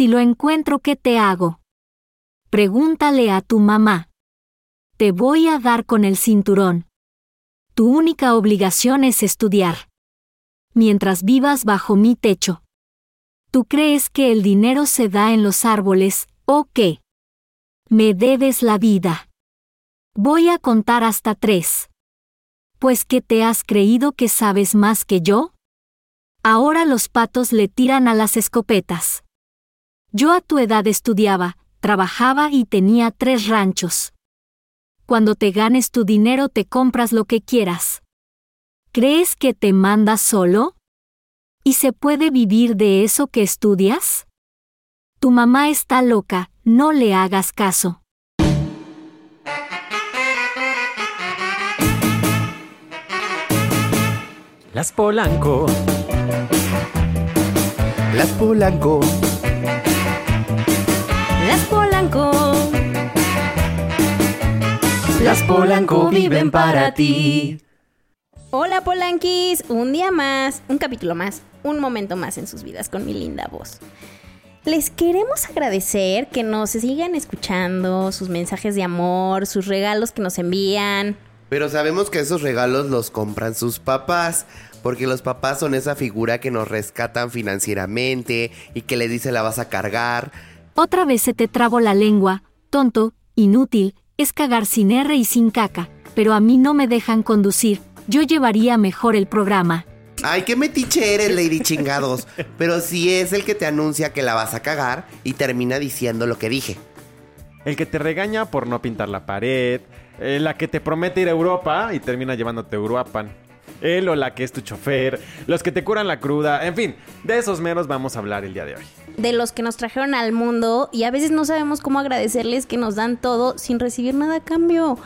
Si lo encuentro, ¿qué te hago? Pregúntale a tu mamá. Te voy a dar con el cinturón. Tu única obligación es estudiar. Mientras vivas bajo mi techo. ¿Tú crees que el dinero se da en los árboles, o qué? Me debes la vida. Voy a contar hasta tres. Pues que te has creído que sabes más que yo? Ahora los patos le tiran a las escopetas. Yo a tu edad estudiaba, trabajaba y tenía tres ranchos. Cuando te ganes tu dinero te compras lo que quieras. ¿Crees que te mandas solo? ¿Y se puede vivir de eso que estudias? Tu mamá está loca, no le hagas caso. Las Polanco. Las Polanco. Las Polanco. Las Polanco viven para ti. Hola Polanquis, un día más, un capítulo más, un momento más en sus vidas con mi linda voz. Les queremos agradecer que nos sigan escuchando, sus mensajes de amor, sus regalos que nos envían. Pero sabemos que esos regalos los compran sus papás, porque los papás son esa figura que nos rescatan financieramente y que le dice la vas a cargar. Otra vez se te trabó la lengua, tonto, inútil, es cagar sin R y sin caca, pero a mí no me dejan conducir, yo llevaría mejor el programa. Ay, qué metiche eres, Lady Chingados. Pero sí es el que te anuncia que la vas a cagar y termina diciendo lo que dije. El que te regaña por no pintar la pared. eh, la que te promete ir a Europa y termina llevándote a Uruapan. Él o la que es tu chofer. Los que te curan la cruda. En fin, de esos menos vamos a hablar el día de hoy. De los que nos trajeron al mundo y a veces no sabemos cómo agradecerles que nos dan todo sin recibir nada a cambio.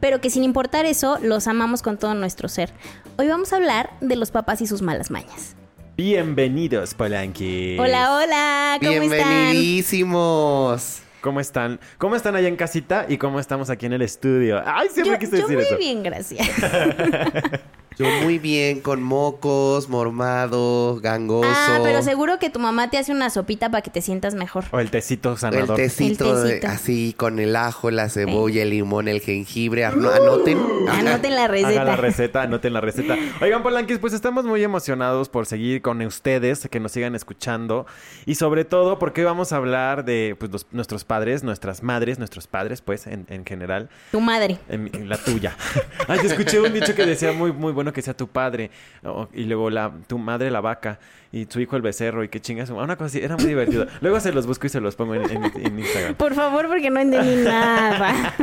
Pero que sin importar eso, los amamos con todo nuestro ser. Hoy vamos a hablar de los papás y sus malas mañas. Bienvenidos, Polanqui. Hola, hola, ¿cómo están? Bienvenidísimos. ¿Cómo están? ¿Cómo están allá en casita y cómo estamos aquí en el estudio? Ay, siempre Yo, quise yo decir muy eso. bien, gracias. Yo muy bien, con mocos, mormado, gangoso. Ah, pero seguro que tu mamá te hace una sopita para que te sientas mejor. O el tecito El sanador. tecito, El de- tecito. así con el ajo, la cebolla, el limón, el jengibre. Ano- Anoten. Anoten la Hagan receta. la receta, anoten la receta. Oigan, Polanquis, pues estamos muy emocionados por seguir con ustedes, que nos sigan escuchando. Y sobre todo porque hoy vamos a hablar de pues, los- nuestros padres, nuestras madres, nuestros padres, pues, en, en general. Tu madre. En, mi- en la tuya. Ay, escuché un dicho que decía muy, muy bueno que sea tu padre. o- y luego la, tu madre la vaca. Y tu hijo el becerro. Y que chingas. Una cosa así. Era muy divertido. Luego se los busco y se los pongo en, en- en Instagram. Por favor, porque no entendí nada.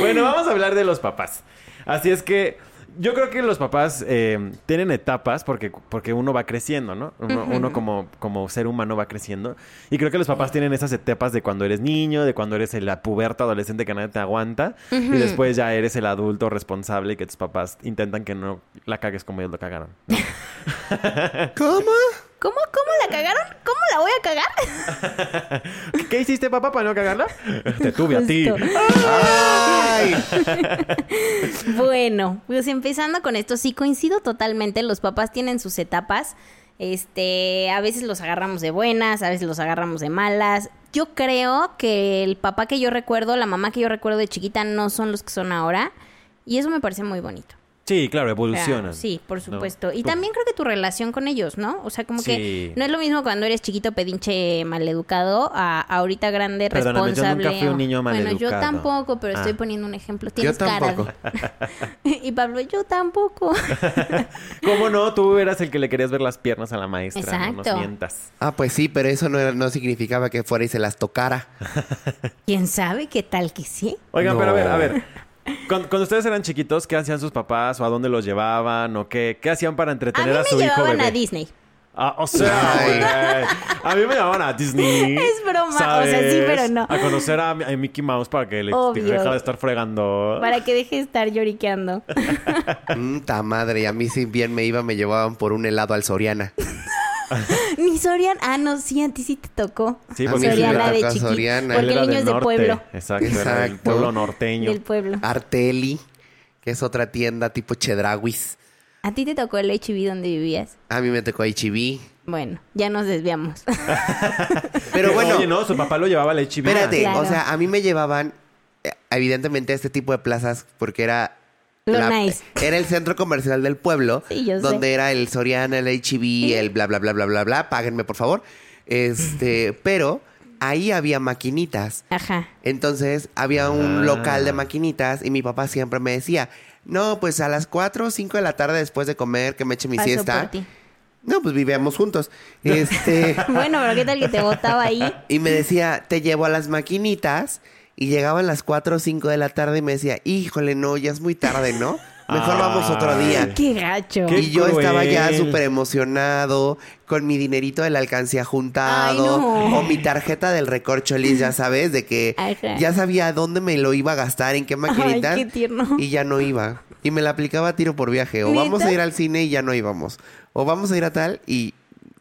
Bueno, vamos a hablar de los papás. Así es que yo creo que los papás eh, tienen etapas porque, porque uno va creciendo, ¿no? Uno, uno como, como ser humano va creciendo. Y creo que los papás tienen esas etapas de cuando eres niño, de cuando eres la puberta adolescente que nadie te aguanta. Y después ya eres el adulto responsable y que tus papás intentan que no la cagues como ellos lo cagaron. ¿Cómo? ¿Cómo, cómo la cagaron? ¿Cómo la voy a cagar? ¿Qué hiciste, papá, para no cagarla? Te tuve a ti. Bueno, pues empezando con esto, sí coincido totalmente. Los papás tienen sus etapas. Este, a veces los agarramos de buenas, a veces los agarramos de malas. Yo creo que el papá que yo recuerdo, la mamá que yo recuerdo de chiquita no son los que son ahora. Y eso me parece muy bonito. Sí, claro, O sea, evolucionan. sí, por ¿no? supuesto. Y también creo que tu relación con ellos, ¿no? O sea, como Sí. que no es lo mismo cuando eres chiquito, pedinche, maleducado, a ahorita grande, Perdóname, yo responsable. nunca fui un niño Bueno, yo maleducado. tampoco, pero estoy Ah. poniendo un ejemplo. Tienes Yo cara de... y Pablo, yo tampoco. ¿Cómo no? Tú eras el que le querías ver las piernas a la maestra. No Exacto. nos mientas. Ah, pues sí, pero eso no, era- no significaba que fuera y se las tocara. ¿Quién sabe qué tal que sí? Oigan, pero a ver, No. a ver. Cuando, cuando ustedes eran chiquitos, ¿qué hacían sus papás? ¿O a dónde los llevaban? ¿O qué, qué hacían para A mí entretener a, me su hijo llevaban bebé? a Disney. Ah, o sea. A mí me llamaban a Disney. Es broma, o sea, sí, pero no. A conocer a, a Mickey Mouse para que le Obvio. dejara de estar fregando. Para que deje de estar lloriqueando. Mm, ta madre, a mí si bien me iba, me llevaban por un helado al Soriana. Ni Soriana. Ah, no, sí, a ti sí te tocó. Sí, A porque Soriana de. Soriana. Porque el niño del es de norte. pueblo. Exacto, era Exacto. pueblo norteño. Del pueblo. Arteli, que es otra tienda tipo Chedraguis. ¿A ti te tocó el HIV donde vivías? A mí me tocó HB. Bueno, ya nos desviamos. Pero bueno, Oye, no, su papá lo llevaba al HIV. espérate, Claro. o sea, a mí me llevaban eh, evidentemente a este tipo de plazas porque era Lo nice. era el centro comercial del pueblo Sí, yo sé. donde era el Soriana, el HB, el bla bla bla bla bla bla, páguenme por favor. Este, pero ahí había maquinitas. Ajá. Entonces había un Ah. local de maquinitas y mi papá siempre me decía, no, pues a las 4 o 5 de la tarde después de comer que me eche mi Paso siesta. por ti. No, pues vivíamos juntos. Este, Bueno, pero ¿qué tal que te botaba ahí? y me decía, te llevo a las maquinitas. Y llegaban las 4 o 5 de la tarde y me decía, híjole, no, ya es muy tarde, ¿no? Mejor vamos otro día. Qué gacho. Qué Y yo estaba ya súper emocionado, con mi dinerito de la alcancía juntado, Ay, no. o mi tarjeta del recorcholis, ya sabes, de que Ajá. ya sabía dónde me lo iba a gastar, en qué maquinita. qué tierno. Y ya no iba. Y me la aplicaba a tiro por viaje. O vamos a ir al cine y ya no íbamos. O vamos a ir a tal y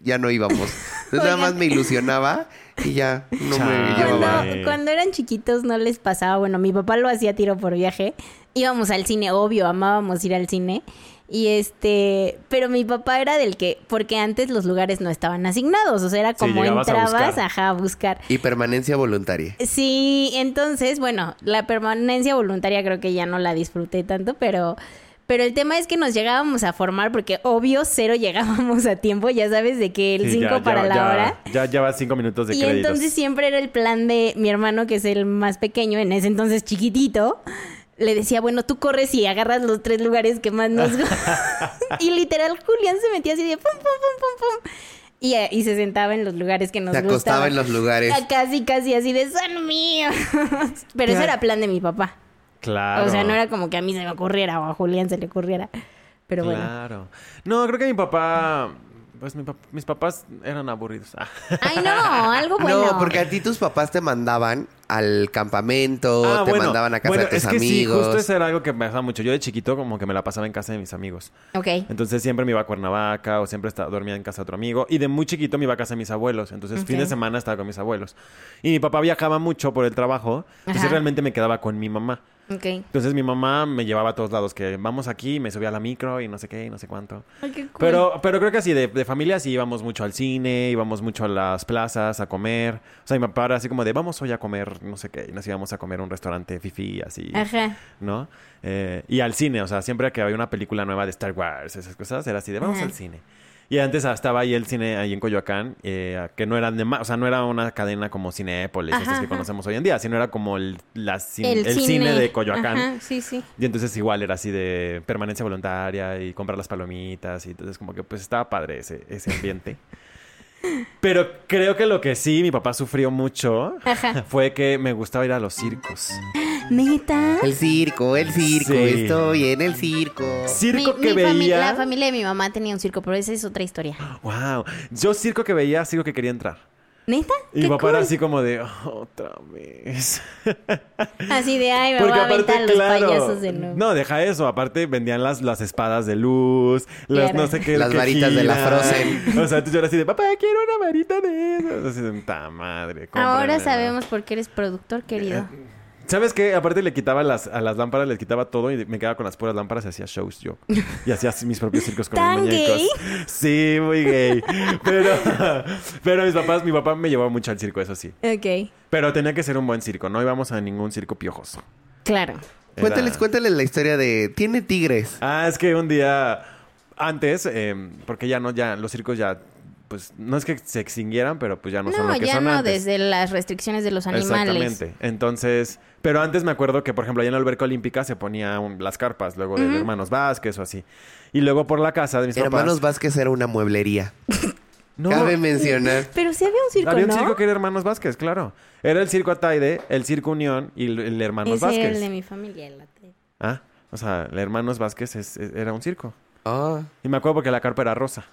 ya no íbamos. Entonces nada más me ilusionaba y ya no me llevaba. Cuando, cuando eran chiquitos no les pasaba, bueno, mi papá lo hacía tiro por viaje. Íbamos al cine, obvio, amábamos ir al cine. Y este, pero mi papá era del que, porque antes los lugares no estaban asignados, o sea, era como entrabas, ajá, a buscar. Y permanencia voluntaria. Sí, entonces, bueno, la permanencia voluntaria creo que ya no la disfruté tanto, pero, pero el tema es que nos llegábamos a formar porque obvio cero llegábamos a tiempo, ya sabes, de que el Sí, 5 ya- para ya- la ya- hora. Ya lleva cinco minutos de Y créditos. entonces siempre era el plan de mi hermano, que es el más pequeño, en ese entonces chiquitito. Le decía, bueno, tú corres y agarras los tres lugares que más nos Y literal, Julián se metía así de pum, pum, pum, pum, pum. Y, eh, y se sentaba en los lugares que nos Se acostaba gustaban. en los lugares. Ah, Casi, casi así de son míos. Pero eso era plan de mi papá. Claro. O sea, no era como que a mí se me ocurriera o a Julián se le ocurriera. Pero bueno. Claro. No, creo que mi papá... Pues mi pap- mis papás eran aburridos. Ah. Ay, no, algo bueno. No, porque a ti tus papás te mandaban al campamento, Ah, te bueno. mandaban a casa Bueno, de tus es que sí, amigos. justo eso era algo que me pasaba mucho. Yo de chiquito como que me la pasaba en casa de mis amigos. Ok. Entonces siempre me iba a Cuernavaca o siempre estaba, dormía en casa de otro amigo. Y de muy chiquito me iba a casa de mis abuelos. Entonces fin de semana estaba con mis abuelos. Y mi papá viajaba mucho por el trabajo. Entonces Ajá. realmente me quedaba con mi mamá. Entonces mi mamá me llevaba a todos lados. Que vamos aquí, me subía a la micro y no sé qué y no sé cuánto. Ay, qué cool. Pero, pero creo que así, de, de familia sí íbamos mucho al cine, íbamos mucho a las plazas a comer. O sea, mi papá era así como de, vamos hoy a comer, no sé qué. Y nos íbamos a comer a un restaurante fifi, así. Ajá. ¿no? Eh, y al cine, o sea, siempre que había una película nueva de Star Wars, esas cosas, era así de vamos Ajá. al cine. Y antes estaba ahí el cine ahí en Coyoacán, eh, que no era de o sea, no era una cadena como Cinépolis, Ajá, estas que ajá. conocemos hoy en día, sino era como el, la cin- el cine. de Coyoacán. Ajá, sí, sí. Y entonces igual era así de permanencia voluntaria y comprar las palomitas y entonces como que pues estaba padre ese, ese ambiente. Pero creo que lo que sí mi papá sufrió mucho Ajá. fue que me gustaba ir a los circos. ¿Neta? El circo, el circo, Sí. estoy en el circo. Circo Mi- que mi fami- veía. la familia de mi mamá tenía un circo, pero esa es otra historia. Wow. Yo circo que veía, circo que quería entrar. ¿Neta? Y mi papá era cool. así como de, "Oh, otra vez. Así de, ay, me voy a aventar los payasos de nuevo. No, deja eso. Aparte vendían las, las espadas de luz, las Claro. no sé qué. Las que varitas de la. Frozen. O sea, tú yo era así de, papá, quiero una varita de esas. Así de, ta madre. Ahora cómpramela". sabemos por qué eres productor, querido. ¿Sabes qué? Aparte le quitaba las, a las lámparas, les quitaba todo y me quedaba con las puras lámparas y hacía shows yo. Y hacía mis propios circos con ¿Tan mis muñecos. gay? Sí, muy gay. Pero, pero mis papás, mi papá me llevaba mucho al circo, eso sí. Ok. Pero tenía que ser un buen circo, no íbamos a ningún circo piojoso. Claro. Era- Cuéntales, cuéntales la historia de... Tiene tigres. Ah, es que un día antes, eh, porque ya no, ya los circos ya, pues no es que se extinguieran, pero pues ya no, son No, lo que ya son no, antes. desde las restricciones de los animales. Exactamente. Entonces, pero antes me acuerdo que, por ejemplo, allá en la alberca olímpica se ponía un- las carpas, luego de hermanos Vázquez o así. Y luego por la casa de mis Hermanos papás. Vázquez era una mueblería. No, Cabe mencionar. Pero sí había un circo, había un ¿no? circo que era Hermanos Vázquez, claro. Era el circo Ataide, el circo Unión y el, el Hermanos Ese era Vázquez. el de mi familia. el ate- Ah, o sea, el Hermanos Vázquez es- es- era un circo. Ah. Y me acuerdo porque la carpa era rosa.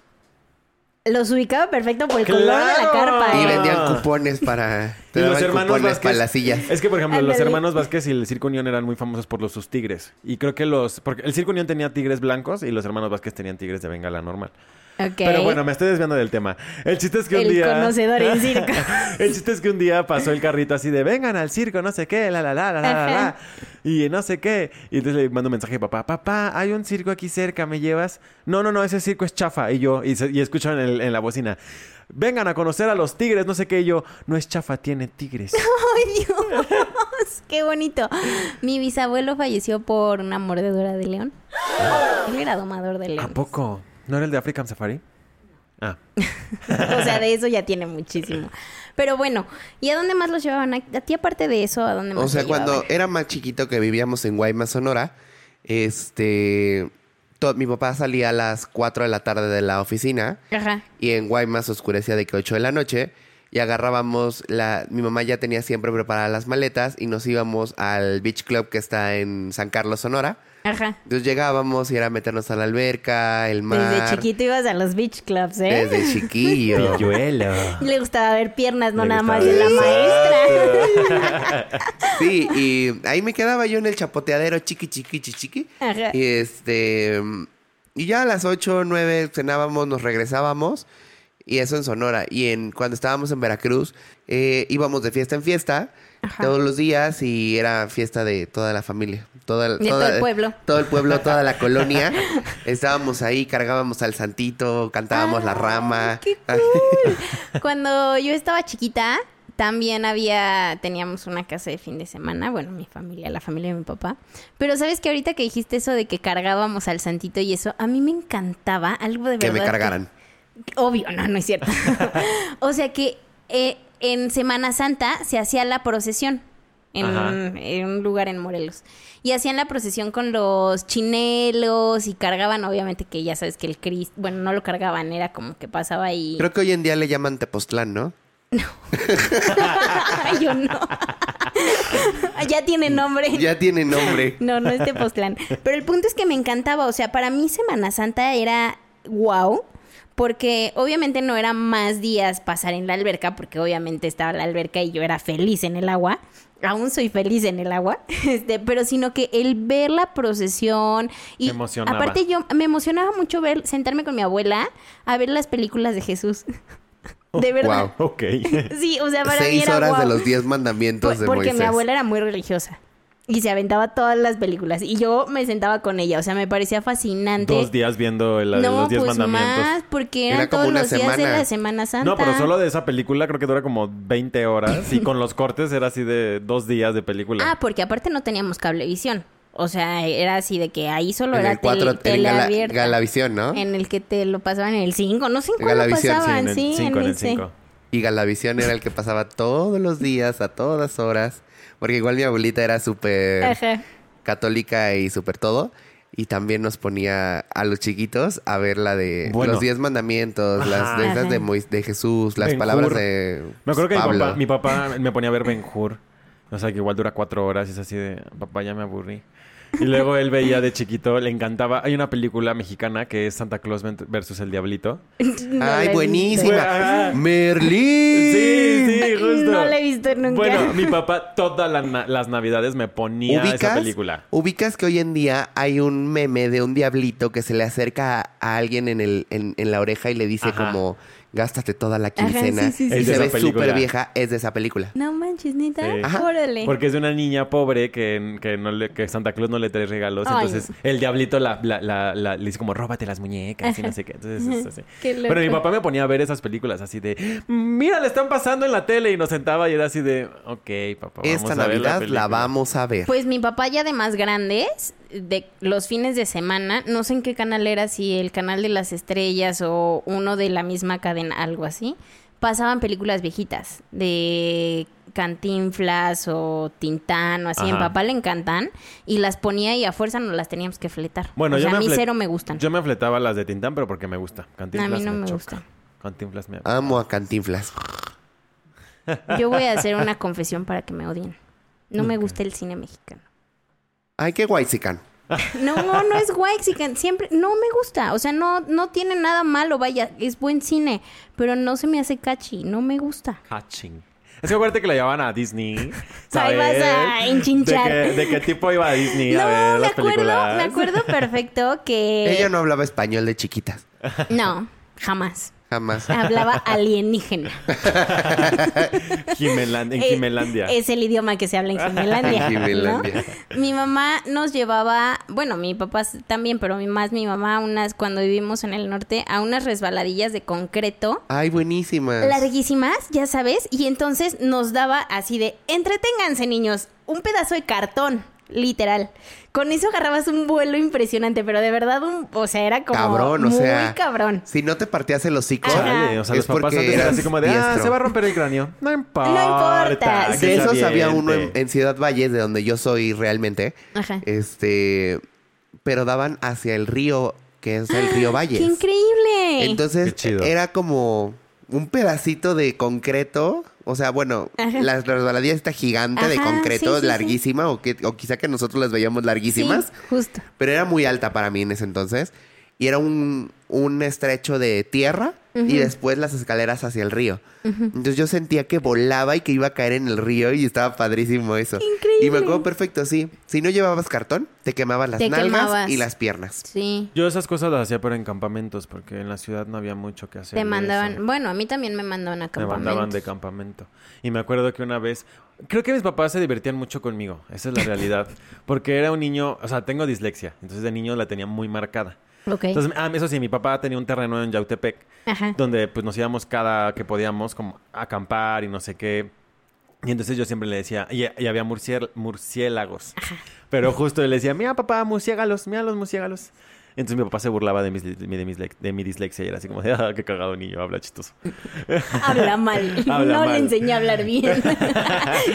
Los ubicaba perfecto por el color de la ¡Claro! carpa. Y ¿eh? vendían cupones para... Te Y los hermanos cupones Vázquez. para las sillas. Es que, por ejemplo, los hermanos Vázquez y el Circo Unión eran muy famosos por los sus tigres. Y creo que los. Porque el Circo Unión tenía tigres blancos y los hermanos Vázquez tenían tigres de bengala normal. Pero bueno, me estoy desviando del tema. El chiste es que un El día. conocedor en circo. el chiste es que un día pasó el carrito así de vengan al circo, no sé qué, la la la la la la. Y no sé qué. Y entonces le mando un mensaje a papá, papá, hay un circo aquí cerca, ¿me llevas? No, no, no, ese circo es chafa. Y yo, y, se- y escucho en, la bocina. Vengan a conocer a los tigres, no sé qué. Y yo, no es chafa, tiene tigres. ¡Ay, Dios! ¡Qué bonito! Mi bisabuelo falleció por una mordedura de león. Él era domador de ¿A león. poco? ¿No era el de African Safari? Ah. O sea, de eso ya tiene muchísimo. Pero bueno, ¿y a dónde más los llevaban? ¿A, ti aparte de eso, a dónde más O sea, cuando llevaban? era más chiquito que vivíamos en Guaymas, Sonora, este... to- mi papá salía a las 4 de la tarde de la oficina Ajá. y en Guaymas oscurecía de que 8 de la noche y agarrábamos la... Mi mamá ya tenía siempre preparadas las maletas y nos íbamos al Beach Club que está en San Carlos, Sonora. Ajá. Entonces llegábamos y era meternos a la alberca, el mar. Desde chiquito ibas a los beach clubs, ¿eh? Desde chiquillo. Pilluelo. Le gustaba ver piernas, no Le nada más de la maestra. Sí, y ahí me quedaba yo en el chapoteadero chiqui, chiqui, chiqui, chiqui. Ajá. Y este. Y ya a las 8 9 cenábamos, nos regresábamos. Y eso en Sonora. Y en cuando estábamos en Veracruz, eh, íbamos de fiesta en fiesta Ajá. todos los días y era fiesta de toda la familia. Toda, todo el pueblo. Todo el pueblo, toda la colonia. Estábamos ahí, cargábamos al santito, cantábamos la rama. Ah, ¡Qué cool! Cuando yo estaba chiquita, también había, teníamos una casa de fin de semana, bueno, mi familia, la familia de mi papá. Pero sabes que ahorita que dijiste eso de que cargábamos al santito y eso, a mí me encantaba algo de que verdad. me cargaran. Obvio, no, no es cierto. o sea que eh, en Semana Santa se hacía la procesión en, un lugar en Morelos. Y hacían la procesión con los chinelos y cargaban, obviamente, que ya sabes que el Cristo, bueno, no lo cargaban, era como que pasaba ahí. Creo que hoy en día le llaman Tepoztlán, ¿no? Yo no. ya tiene nombre. Ya tiene nombre. No, no es Tepoztlán. Pero el punto es que me encantaba. O sea, para mí Semana Santa era wow. Porque obviamente no era más días pasar en la alberca, porque obviamente estaba la alberca y yo era feliz en el agua. Aún soy feliz en el agua. Este, pero sino que el ver la procesión y emocionaba. aparte yo me emocionaba mucho ver sentarme con mi abuela a ver las películas de Jesús. De verdad. Wow. Ok. Sí, o sea, para mí Seis era horas de los diez mandamientos Por- de porque Moisés. mi abuela era muy religiosa y se aventaba todas las películas y yo me sentaba con ella, o sea, me parecía fascinante. Dos días viendo el- no, los diez pues mandamientos. más, porque Era eran como todos una los días de semana. la Semana Santa. No, pero solo de esa película creo que dura como 20 horas y con los cortes era así de dos días de película. Ah, porque aparte no teníamos cablevisión. O sea, era así de que ahí solo En era el cuatro- tele, en tele Gala- abierta. Galavisión, ¿no? En el que te lo pasaban en el 5. No sé en sí, pasaban. en el sí, 5, en el ese. 5. Y Galavisión era el que pasaba todos los días, a todas horas. Porque igual mi abuelita era súper católica y súper todo. Y también nos ponía a los chiquitos a ver la de Bueno. los diez mandamientos, Ajá. las de, esas de, Mois- de Jesús, las palabras de Me acuerdo que mi Pablo. papá, mi papá me ponía a ver Ben Hur. O sea, que igual dura cuatro horas y es así de, papá, ya me aburrí. Y luego él veía de chiquito, le encantaba. Hay una película mexicana que es Santa Claus versus el Diablito. No Ay, buenísima. Merlín. Sí, sí, justo. No la he visto nunca. Bueno, mi papá todas la na- las navidades me ponía esa película. ubicas que hoy en día hay un meme de un diablito que se le acerca a, a alguien en, el, en, en la oreja y le dice Ajá. como, gástate toda la Ajá, quincena. sí, sí, sí. Y se ve súper vieja, es de esa película. No manches, neta. Sí. Ajá. Órale. Porque es de una niña pobre que, que, no le, que Santa Claus no le trae regalos. Ay. Entonces el diablito la, la- la- la- le dice como, róbate las muñecas y no sé qué. Entonces es así. Qué loco. Pero mi papá me ponía a ver esas películas así de, mira, le están pasando en la tele. Y nos sentaba y era así de, ok, papá, vamos Esta a ver la Navidad la, película". vamos a ver. Pues mi papá ya de más grandes, de los fines de semana, no sé en qué canal era, si el canal de las estrellas o uno de la misma cadena, algo así, pasaban películas viejitas de Cantinflas o Tintán o así. Ajá. papá le encantan y las ponía y a fuerza nos las teníamos que fletar. Bueno, o yo sea, a mí cero me gustan. Yo me fletaba las de Tintán, pero porque me gusta. Cantinflas A mí no me gustan. Cantinflas me... Amo a Cantinflas. Yo voy a hacer una confesión para que me odien. No me gusta el cine mexicano. Ay, qué guaysican. No, no es Waxican. Siempre, no me gusta. O sea, no, no tiene nada malo, vaya, es buen cine. Pero no se me hace catchy, no me gusta. Hatching. Es que acuérdate que la llevaban a Disney. Ahí vas a enchinchar. ¿De qué, de qué tipo iba a Disney a No, ver me las acuerdo, películas? me acuerdo perfecto que. Ella no hablaba español de chiquitas. No. jamás. Jamás. Hablaba alienígena. En Eh, Jimelandia. Es el idioma que se habla en. Jimelandia. Mi mamá nos llevaba, bueno, mi papá también, pero mi más mi mamá, unas cuando vivimos en el norte, a unas resbaladillas de concreto Ay, buenísimas. larguísimas, ya sabes, y entonces nos daba así de, entreténganse niños, un pedazo de cartón, literal. Con eso agarrabas un vuelo impresionante, pero de verdad, un, o sea, era como cabrón, o muy sea. cabrón. Si no te partías el hocico. Ajá. Chale, o sea, Es los papás porque antes era eras así como de, ah, se va a romper el cráneo. No importa. importa, que sí. De había aviente. uno en, en Ciudad Valles, de donde yo soy realmente. Ajá. Este. Pero daban hacia el río, que es el río Valles. ¡Qué increíble! Entonces Qué chido. era como un pedacito de concreto. O sea, bueno, Ajá. la resbaladilla está gigante de concreto, sí, sí, sí. larguísima, O, que, o quizá que nosotros las veíamos larguísimas. Justo. Pero era muy alta para mí en ese entonces. Y era un, un estrecho de tierra y después las escaleras hacia el río. Entonces yo sentía que volaba y que iba a caer en el río y estaba padrísimo eso. Increíble. Y me acuerdo perfecto, sí. Si no llevabas cartón, te quemaban las Te nalgas quemabas. y las piernas. Sí. Yo esas cosas las hacía pero en campamentos porque en la ciudad no había mucho que hacer. Te mandaban, eso. bueno, a mí también me mandaban a Me campamentos. mandaban de campamento. Y me acuerdo que una vez, creo que mis papás se divertían mucho conmigo, esa es la realidad, porque era un niño, o sea, tengo dislexia, entonces de niño la tenía muy marcada. Ok. Entonces, ah, eso sí, mi papá tenía un terreno en Yautepec, Ajá. donde pues nos íbamos cada que podíamos como a acampar y no sé qué. Y entonces yo siempre le decía, y, y había murciél- murciélagos. Pero justo le decía, mira papá, murciélagos, mira los murciélagos. Entonces mi papá se burlaba de, mis, de, mi, de mis lex- de mi dislexia y era así como de, ah, qué cagado niño, habla chistoso. Habla mal. Habla no le enseñé a hablar bien.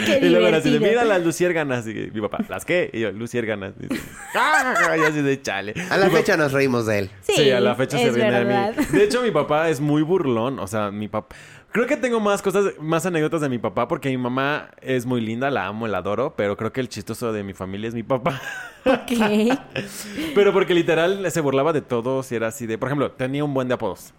Qué y luego era así de, mira las luciérganas. Y mi papá, ¿las qué? Y yo, luciérganas. Y, "Ah", y así de chale. A la Mi fecha nos reímos de él. Sí, a la fecha se ríen de mí. De hecho, mi papá es muy burlón. O sea, mi papá. Creo que tengo más cosas, más anécdotas de mi papá, porque mi mamá es muy linda, la amo, la adoro, pero creo que el chistoso de mi familia es mi papá. Ok. pero porque literal se burlaba de todos y era así de. Por ejemplo, tenía un buen de apodos.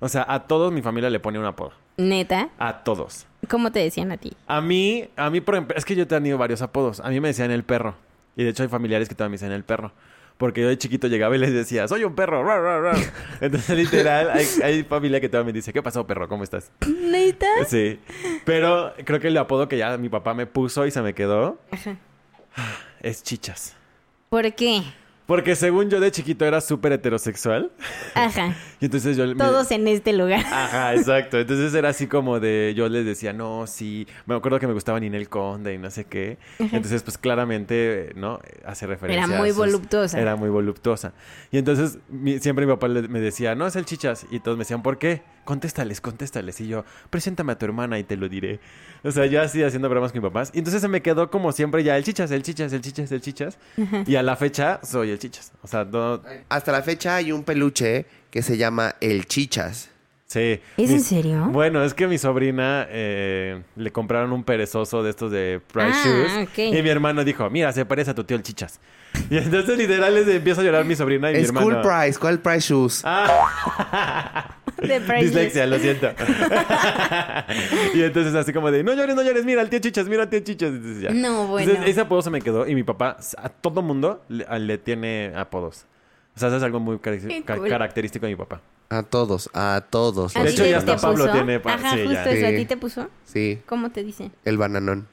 O sea, a todos mi familia le ponía un apodo. Neta. A todos. ¿Cómo te decían a ti? A mí, a mí, por ejemplo, es que yo he tenido varios apodos. A mí me decían el perro. Y de hecho hay familiares que también me decían el perro. Porque yo de chiquito llegaba y les decía, soy un perro. rar, rar, rar". Entonces, literal, hay, hay familia que todavía me dice, ¿qué pasó, perro? ¿Cómo estás? ¿Neta? Sí. Pero creo que el apodo que ya mi papá me puso y se me quedó Ajá. es chichas. ¿Por qué? Porque según yo de chiquito era súper heterosexual. Ajá. Y entonces yo... me- Todos en este lugar. Ajá, exacto. Entonces era así como de, yo les decía, no, sí, me acuerdo que me gustaba Ninel Conde y no sé qué. Entonces, pues claramente, ¿no? Hace referencia. Era a muy sus- voluptuosa. Era muy voluptuosa. Y entonces mi- siempre mi papá me decía, no, es el chichas. Y todos me decían, ¿por qué? Contéstales, contéstales. Y yo, preséntame a tu hermana y te lo diré. O sea, yo así haciendo bromas con mis papás. Y entonces se me quedó como siempre ya el chichas, el chichas, el chichas, el chichas. Y a la fecha soy el chichas. O sea, no... Hasta la fecha hay un peluche que se llama el Chichas. Sí. ¿Es Mi- en serio? Bueno, es que mi sobrina eh, le compraron un perezoso de estos de Price Ah, Shoes. Y mi hermano dijo, mira, se parece a tu tío el chichas. Y entonces literal les empieza a llorar mi sobrina y mi Es hermano. Cool Price. ¿Cuál Price Shoes? Ah, De dislexia, lo siento. y entonces así como de, no llores, no llores, mira al tío chichas, mira al tío chichas. Entonces, ya. No, bueno. Entonces, ese apodo se me quedó y mi papá a todo mundo le, a- le tiene apodos. O sea, eso es algo muy cool. característico de mi papá. A todos, a todos. ¿A De hecho, ya hasta Pablo puso? tiene Ajá, sí, ya. justo eso. ¿A ti te puso? Sí, ¿Cómo te dicen? el bananón.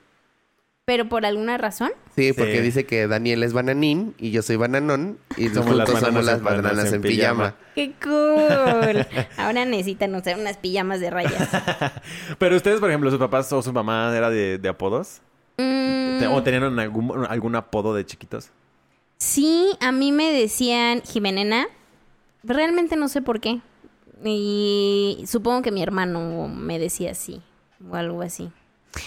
¿Pero por alguna razón? Sí, porque Sí. dice que Daniel es bananín y yo soy bananón y Somos las somos bananas las en- bananas en pijama. ¡Qué cool! Ahora necesitan usar unas pijamas de rayas. Pero ustedes, por ejemplo, sus papás o su mamá era de, de apodos. Mm, ¿O tenían algún, algún apodo de chiquitos? sí, a mí me decían Jimenena. Realmente no sé por qué. Y supongo que mi hermano me decía así. O algo así.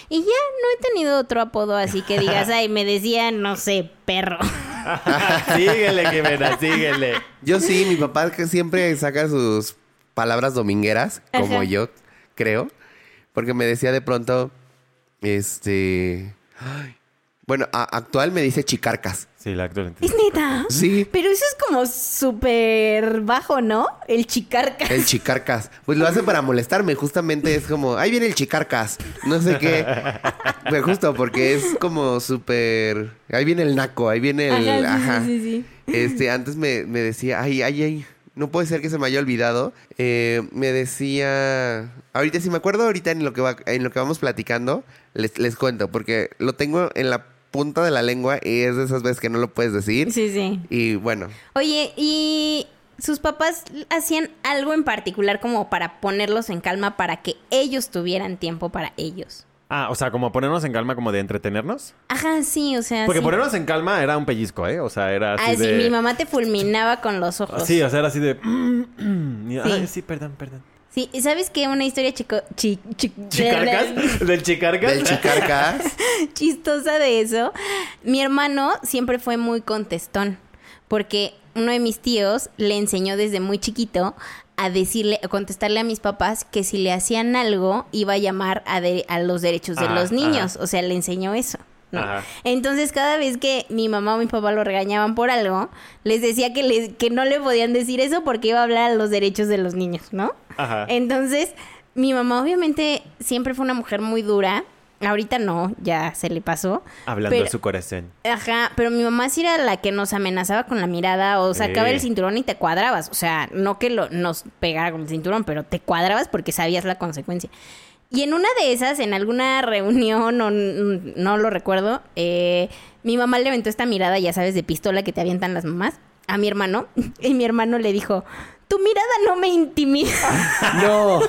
Y ya no he tenido otro apodo así que digas, ay, me decían, no sé, perro. síguele, Jimena, síguele. Yo sí, mi papá que siempre saca sus palabras domingueras, como Ajá. yo creo, porque me decía de pronto, este, ay, bueno, a- actual me dice chicarcas. Sí, la actual. ¿Es neta? Sí, Pero eso es como súper bajo, ¿no? El chicarca. el chicarcas. Pues lo hace para molestarme, justamente es como, ahí viene el chicarcas, no sé qué. Pero justo porque es como súper, ahí viene el naco, ahí viene el, Ajá, sí, ajá. sí, sí, sí. Este, antes me, me decía, ay, ay, ay, no puede ser que se me haya olvidado. Eh, me decía, ahorita si me acuerdo ahorita en lo que va, en lo que vamos platicando, les, les cuento, porque lo tengo en la punta de la lengua y es de esas veces que no lo puedes decir. Sí, sí. Y bueno, Oye, ¿y sus papás hacían algo en particular como para ponerlos en calma para que ellos tuvieran tiempo para ellos? Ah, o sea, como ponernos en calma, como de entretenernos. Ajá, sí, o sea. Porque sí. ponernos en calma era un pellizco, ¿eh? O sea, era así Ah, sí, de... mi mamá te fulminaba con los ojos. Sí, o sea, era así de... Sí. Ay, sí, perdón, perdón. Sí, ¿y ¿sabes qué? Una historia chico, chi- chi- ¿Chicarcas? ¿Del chicarcas? del chicarcas. chistosa de eso. Mi hermano siempre fue muy contestón, porque uno de mis tíos le enseñó desde muy chiquito a decirle, a contestarle a mis papás que si le hacían algo iba a llamar a, de- a los derechos de Ajá, los niños. ajá. O sea, le enseñó eso. ¿No? Ajá. Entonces, cada vez que mi mamá o mi papá lo regañaban por algo, les decía que, les- que no le podían decir eso porque iba a hablar a los derechos de los niños, ¿no? Ajá. Entonces, mi mamá obviamente siempre fue una mujer muy dura. Ahorita no, ya se le pasó. Hablando Pero- de su corazón. Ajá, pero mi mamá sí era la que nos amenazaba con la mirada o sacaba el cinturón y te cuadrabas. O sea, no que lo, nos pegara con el cinturón, pero te cuadrabas porque sabías la consecuencia. Y en una de esas, en alguna reunión, o no lo recuerdo, eh, mi mamá le aventó esta mirada, ya sabes, de pistola que te avientan las mamás, a mi hermano. Y mi hermano le dijo, tu mirada no me intimida. No.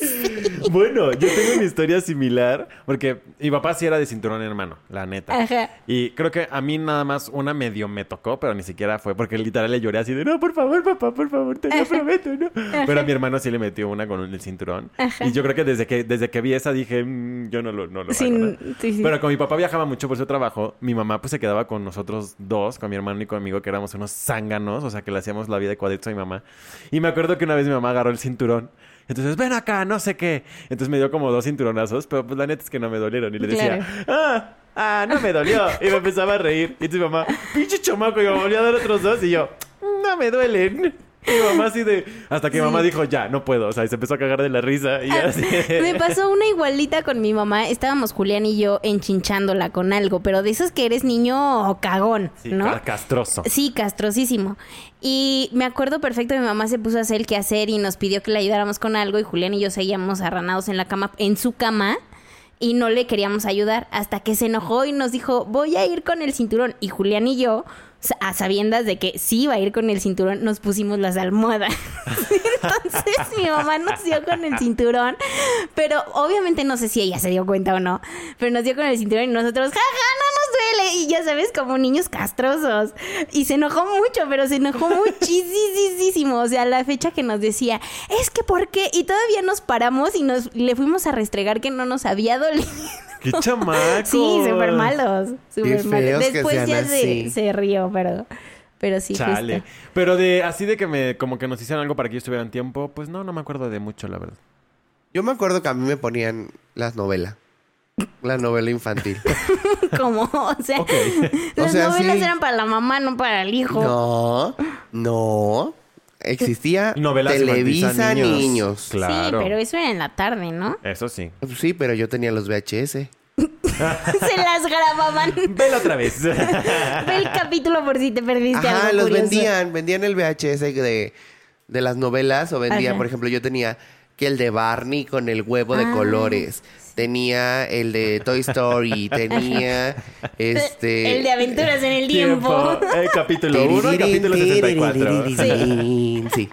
Bueno, yo tengo una historia similar, porque mi papá sí era de cinturón hermano, la neta. Ajá. Y creo que a mí nada más una medio me tocó, pero ni siquiera fue, porque literal le lloré así de, no, por favor, papá, por favor, te lo prometo, ¿no? Pero a mi hermano sí le metió una con el cinturón. Ajá. Y yo creo que desde que, desde que vi esa dije, "Mm, yo no lo, no lo Sí, hago, ¿no?". sí, sí. Pero como mi papá viajaba mucho por su trabajo, mi mamá pues se quedaba con nosotros dos, con mi hermano y conmigo, que éramos unos zánganos, o sea, que le hacíamos la vida de cuadritos a mi mamá. Y me acuerdo que una vez mi mamá agarró el cinturón. Entonces, ven acá, no sé qué. Entonces me dio como dos cinturonazos, pero pues la neta es que no me dolieron. Y le decía, ah, ah, no me dolió. Y me empezaba a reír. Y mi mamá, pinche chamaco, y me volvió a dar otros dos. Y yo, no me duelen. Mi mamá así de... Hasta que mi mamá dijo, ya, no puedo. O sea, y se empezó a cagar de la risa. Y yo así Me pasó una igualita con mi mamá. Estábamos Julián y yo enchinchándola con algo, pero de esos que eres niño cagón, Sí, ¿no? ca- castroso. Sí, castrosísimo. Y me acuerdo perfecto, mi mamá se puso a hacer el quehacer y nos pidió que le ayudáramos con algo y Julián y yo seguíamos arranados en la cama, en su cama, y no le queríamos ayudar hasta que se enojó y nos dijo, voy a ir con el cinturón. Y Julián y yo, a sabiendas de que sí iba a ir con el cinturón, nos pusimos las almohadas. Entonces mi mamá nos dio con el cinturón, pero obviamente no sé si ella se dio cuenta o no, pero nos dio con el cinturón y nosotros, jaja, no nos duele. Y ya sabes, como niños castrosos. Y se enojó mucho, pero se enojó muchísimo. O sea, la fecha que nos decía, es que ¿por qué? Y todavía nos paramos y nos le fuimos a restregar que no nos había dolido. ¡Qué chamaco! Sí, súper malos. Súper malos. Después ya se, se rió, pero, pero sí, Chale. justo. Pero de así de que me como que nos hicieron algo para que yo estuviera en tiempo, pues no, no me acuerdo de mucho, la verdad. Yo me acuerdo que a mí me ponían las novelas. La novela infantil. Como, o sea, las O sea, novelas sí. eran para la mamá, no para el hijo. No, no. Existía Novelas Televisa niños. Niños. Claro. Sí, pero eso era en la tarde, ¿no? Eso sí. Sí, pero yo tenía los VHS. Se las grababan. Vela otra vez. Ve el capítulo por si te perdiste Ajá, algo los curioso. vendían. Vendían el VHS de, de las novelas o vendían, Ajá. por ejemplo, yo tenía que el de Barney con el huevo de Ah, colores. Tenía el de Toy Story. tenía este... El de aventuras en el tiempo. El capítulo 1 y capítulo 64. Sí.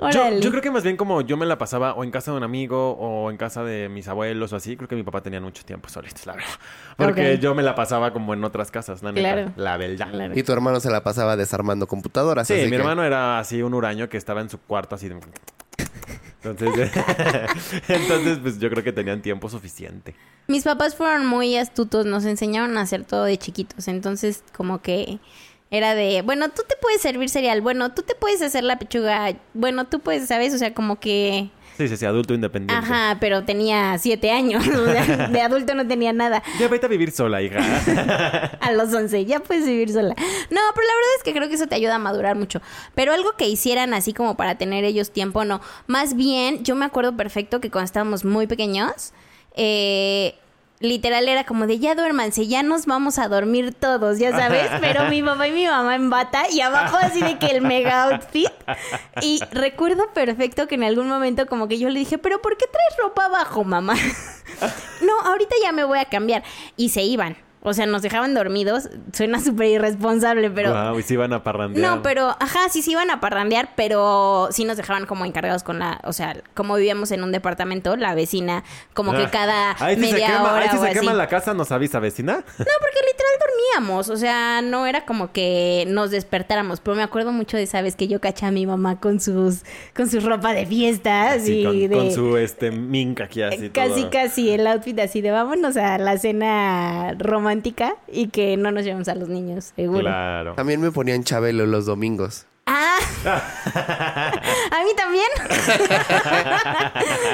Yo, Órale. yo creo que más bien como yo me la pasaba o en casa de un amigo o en casa de mis abuelos o así, creo que mi papá tenía mucho tiempo solitos, la verdad. Porque yo me la pasaba como en otras casas, la neta. Claro. La verdad. Claro. Y tu hermano se la pasaba desarmando computadoras. Sí, así mi que- hermano era así un huraño que estaba en su cuarto así de... Entonces, entonces, pues yo creo que tenían tiempo suficiente. Mis papás fueron muy astutos, nos enseñaron a hacer todo de chiquitos, entonces como que era de, bueno, tú te puedes servir cereal, bueno, tú te puedes hacer la pechuga, bueno, tú puedes, ¿sabes? O sea, como que... Sí, sí, sí, adulto independiente. Ajá, pero tenía siete años, de adulto no tenía nada. Ya vete a vivir sola, hija. A los 11, ya puedes vivir sola. No, pero la verdad es que creo que eso te ayuda a madurar mucho. Pero algo que hicieran así como para tener ellos tiempo, no. Más bien, yo me acuerdo perfecto que cuando estábamos muy pequeños, eh, literal era como de ya duérmanse, ya nos vamos a dormir todos, ya sabes, pero mi papá y mi mamá en bata y abajo así de que el mega outfit. Y recuerdo perfecto que en algún momento como que yo le dije, pero ¿por qué traes ropa abajo, mamá? no, ahorita ya me voy a cambiar. Y se iban. O sea, nos dejaban dormidos. Suena súper irresponsable, pero... Wow, y se iban a parrandear. No, pero, ajá, sí se iban a parrandear, pero sí nos dejaban como encargados con la, o sea, como vivíamos en un departamento, la vecina, como que Ah. cada Ahí si media se quema, hora ahí si o se así. quema la casa, nos avisa, vecina. No, porque literal dormíamos, o sea, no era como que nos despertáramos, pero me acuerdo mucho de esa vez que yo caché a mi mamá con sus, con su ropa de fiestas Así, y con, de... con su este mink aquí así Casi, todo. casi el outfit así de vámonos a la cena romántica y que no nos llevemos a los niños, seguro. Claro. También me ponían Chabelo los domingos. Ah, a mí también.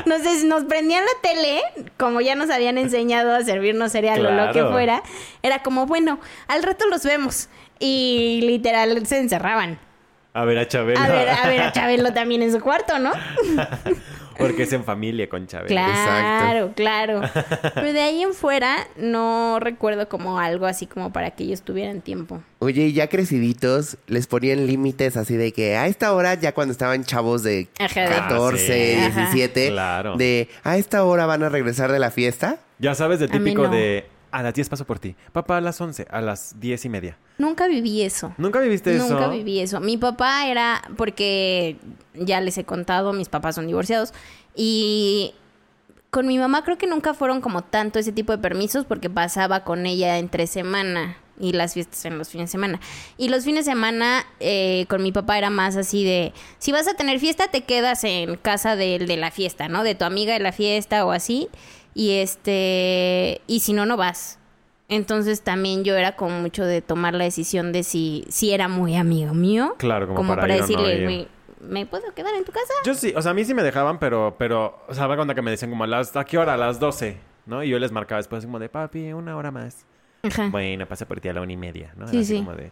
nos, nos prendían la tele, como ya nos habían enseñado a servirnos cereal o lo que fuera. Era como, bueno, al rato los vemos. Y literal se encerraban. A ver a Chabelo. A ver, a ver a Chabelo también en su cuarto, ¿no? Porque es en familia con Chabelo. Claro, claro. Pero de ahí en fuera no recuerdo como algo así como para que ellos tuvieran tiempo. Oye, y ya creciditos, les ponían límites así de que a esta hora, ya cuando estaban chavos de Ajá, de- 14, Ah, sí. 17, Claro. de a esta hora van a regresar de la fiesta. Ya sabes, el típico no. de a las 10 paso por ti. Papá a las 11, a las 10 y media. Nunca viví eso. ¿Nunca viviste eso? Nunca viví eso. Mi papá era, porque ya les he contado, mis papás son divorciados. Y con mi mamá creo que nunca fueron como tanto ese tipo de permisos porque pasaba con ella entre semana y las fiestas en los fines de semana. Y los fines de semana eh, con mi papá era más así de, si vas a tener fiesta te quedas en casa del de la fiesta, ¿no? De tu amiga de la fiesta o así. Y este, y si no, no vas. Entonces también yo era como mucho de tomar la decisión de si, si era muy amigo mío. Claro, como para no decirle, ir. "Güey, ¿me puedo quedar en tu casa? Yo sí, o sea, a mí sí me dejaban, pero, pero, o sea, cuenta que me decían como a las, ¿a qué hora? A las 12, ¿no? Y yo les marcaba después como de, papi, una hora más. Ajá. Bueno, pasé por ti a la una y media, ¿no? Sí, Era así sí. como de...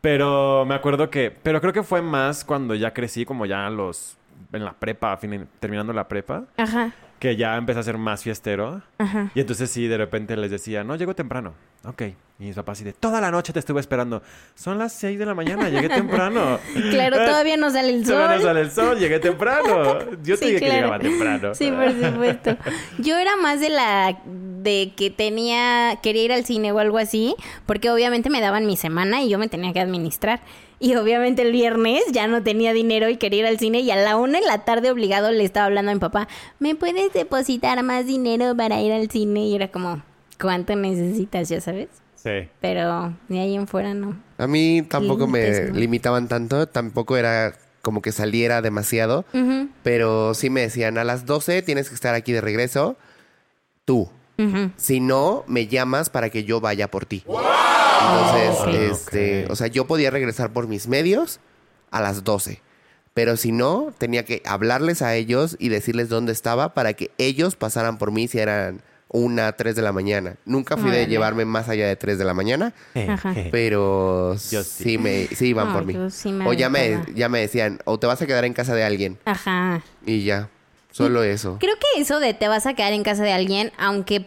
Pero me acuerdo que... Pero creo que fue más cuando ya crecí, como ya los... En la prepa, fin- terminando la prepa, Ajá. Que ya empecé a ser más fiestero. Ajá. Y entonces sí, de repente les decía, no, llego temprano. Ok. Y mis papás así de, toda la noche te estuve esperando. Son las 6 de la mañana, llegué temprano. Claro, todavía no sale el sol. Todavía no sale el sol, llegué temprano. Yo te Sí, dije que llegaba temprano. Sí, por supuesto. Yo era más de la de que tenía quería ir al cine o algo así, porque obviamente me daban mi semana y yo me tenía que administrar. Y obviamente el viernes ya no tenía dinero y quería ir al cine y a la una en la tarde obligado le estaba hablando a mi papá, ¿me puedes depositar más dinero para ir al cine? Y era como, ¿cuánto necesitas? Ya sabes. Sí. Pero de ahí en fuera no. A mí tampoco me limitaban tanto, tampoco era como que saliera demasiado, pero sí me decían, a las 12 tienes que estar aquí de regreso, tú. Si no, me llamas para que yo vaya por ti. Entonces, Ok, este, o sea, yo podía regresar por mis medios a las 12. Pero si no, tenía que hablarles a ellos y decirles dónde estaba para que ellos pasaran por mí si eran una, tres de la mañana. Nunca fui de llevarme más allá de tres de la mañana, Ajá. pero Yo sí. sí. me, sí iban No, por mí. yo sí me o ya me, ya me decían, o te vas a quedar en casa de alguien. Ajá. Y ya, solo eso. Creo que eso de te vas a quedar en casa de alguien, aunque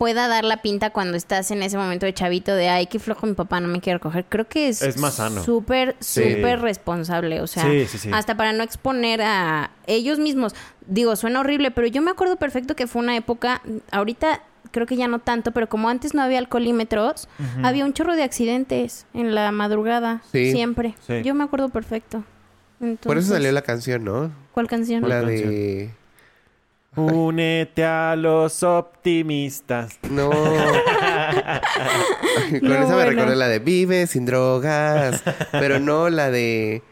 pueda dar la pinta cuando estás en ese momento de chavito de ay, qué flojo mi papá, no me quiere recoger. Creo que es, Es más sano. Súper, Sí. súper responsable. O sea, Sí, sí, sí. hasta para no exponer a ellos mismos. Digo, suena horrible, pero yo me acuerdo perfecto que fue una época, ahorita creo que ya no tanto, pero como antes no había alcoholímetros, había un chorro de accidentes en la madrugada, Sí. siempre. Sí. Yo me acuerdo perfecto. Por eso salió la canción, ¿no? ¿Cuál canción? La canción? de... Únete a los optimistas. No. Con No, esa me bueno. recordé la de Vive sin drogas. Pero no la de.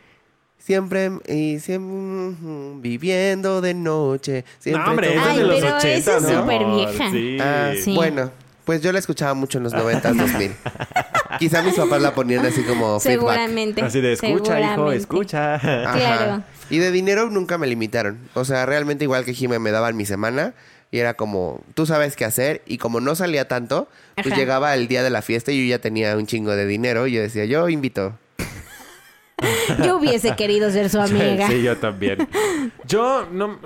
Siempre y siempre viviendo de noche. Siempre no, hombre, esa es de los pero 80, esa es ¿no? súper vieja. Sí. Ah, Sí. Bueno, pues yo la escuchaba mucho en los 90, 2000. Quizá mis papás la ponían así como feedback. Seguramente. Así de escucha, hijo, escucha. Ajá. Claro. Y de dinero nunca me limitaron. O sea, realmente igual que Jimé me daban mi semana y era como, tú sabes qué hacer. Y como no salía tanto, pues Ajá. llegaba el día de la fiesta y yo ya tenía un chingo de dinero y yo decía, yo invito. Yo hubiese querido ser su amiga. Sí, yo también. Yo no...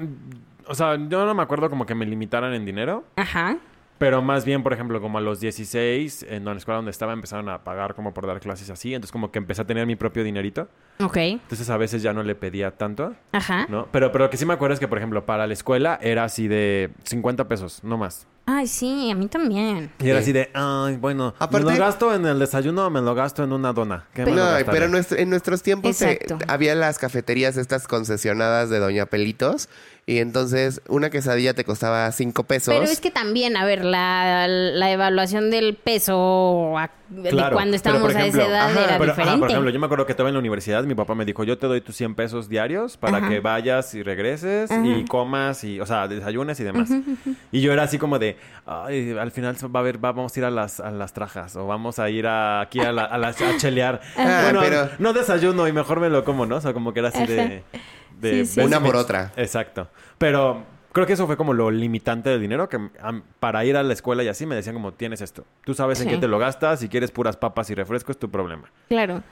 O sea, yo no me acuerdo como que me limitaran en dinero. Ajá. Pero más bien, por ejemplo, como a los 16, en la escuela donde estaba empezaron a pagar como por dar clases así. Entonces como que empecé a tener mi propio dinerito. Ok. Entonces a veces ya no le pedía tanto, Ajá. ¿no? Pero, pero lo que sí me acuerdo es que, por ejemplo, para la escuela era así de 50 pesos, no más. Ay, sí, a mí también. Y era Sí. así de, ay, bueno, Aparte- me lo gasto en el desayuno o me lo gasto en una dona. ¿Qué me lo No, gastaré? pero en, nuestro- en nuestros tiempos eh, Exacto. había las cafeterías estas concesionadas de Doña Pelitos y entonces una quesadilla te costaba cinco pesos. Pero es que también, a ver, la, la evaluación del peso a- de cuando pero, estábamos por a esa ejemplo, edad ajá, era pero, ajá, diferente. por ejemplo, yo me acuerdo que estaba en la universidad, mi papá me dijo, yo te doy tus 100 pesos diarios para Ajá. que vayas y regreses y comas y, o sea, desayunes y demás. Y yo era así como de, ay, al final va a haber, va- vamos a ir a las, a las trajas o vamos a ir a, aquí a, la, a, las- a chelear. Ah, bueno, pero- no desayuno y mejor me lo como, ¿no? O sea, como que era así de... de Sí, sí. Una por otra. Exacto. Pero creo que eso fue como lo limitante del dinero, que para ir a la escuela y así me decían como, tienes esto. Tú sabes en qué te lo gastas, si quieres puras papas y refresco es tu problema. Claro.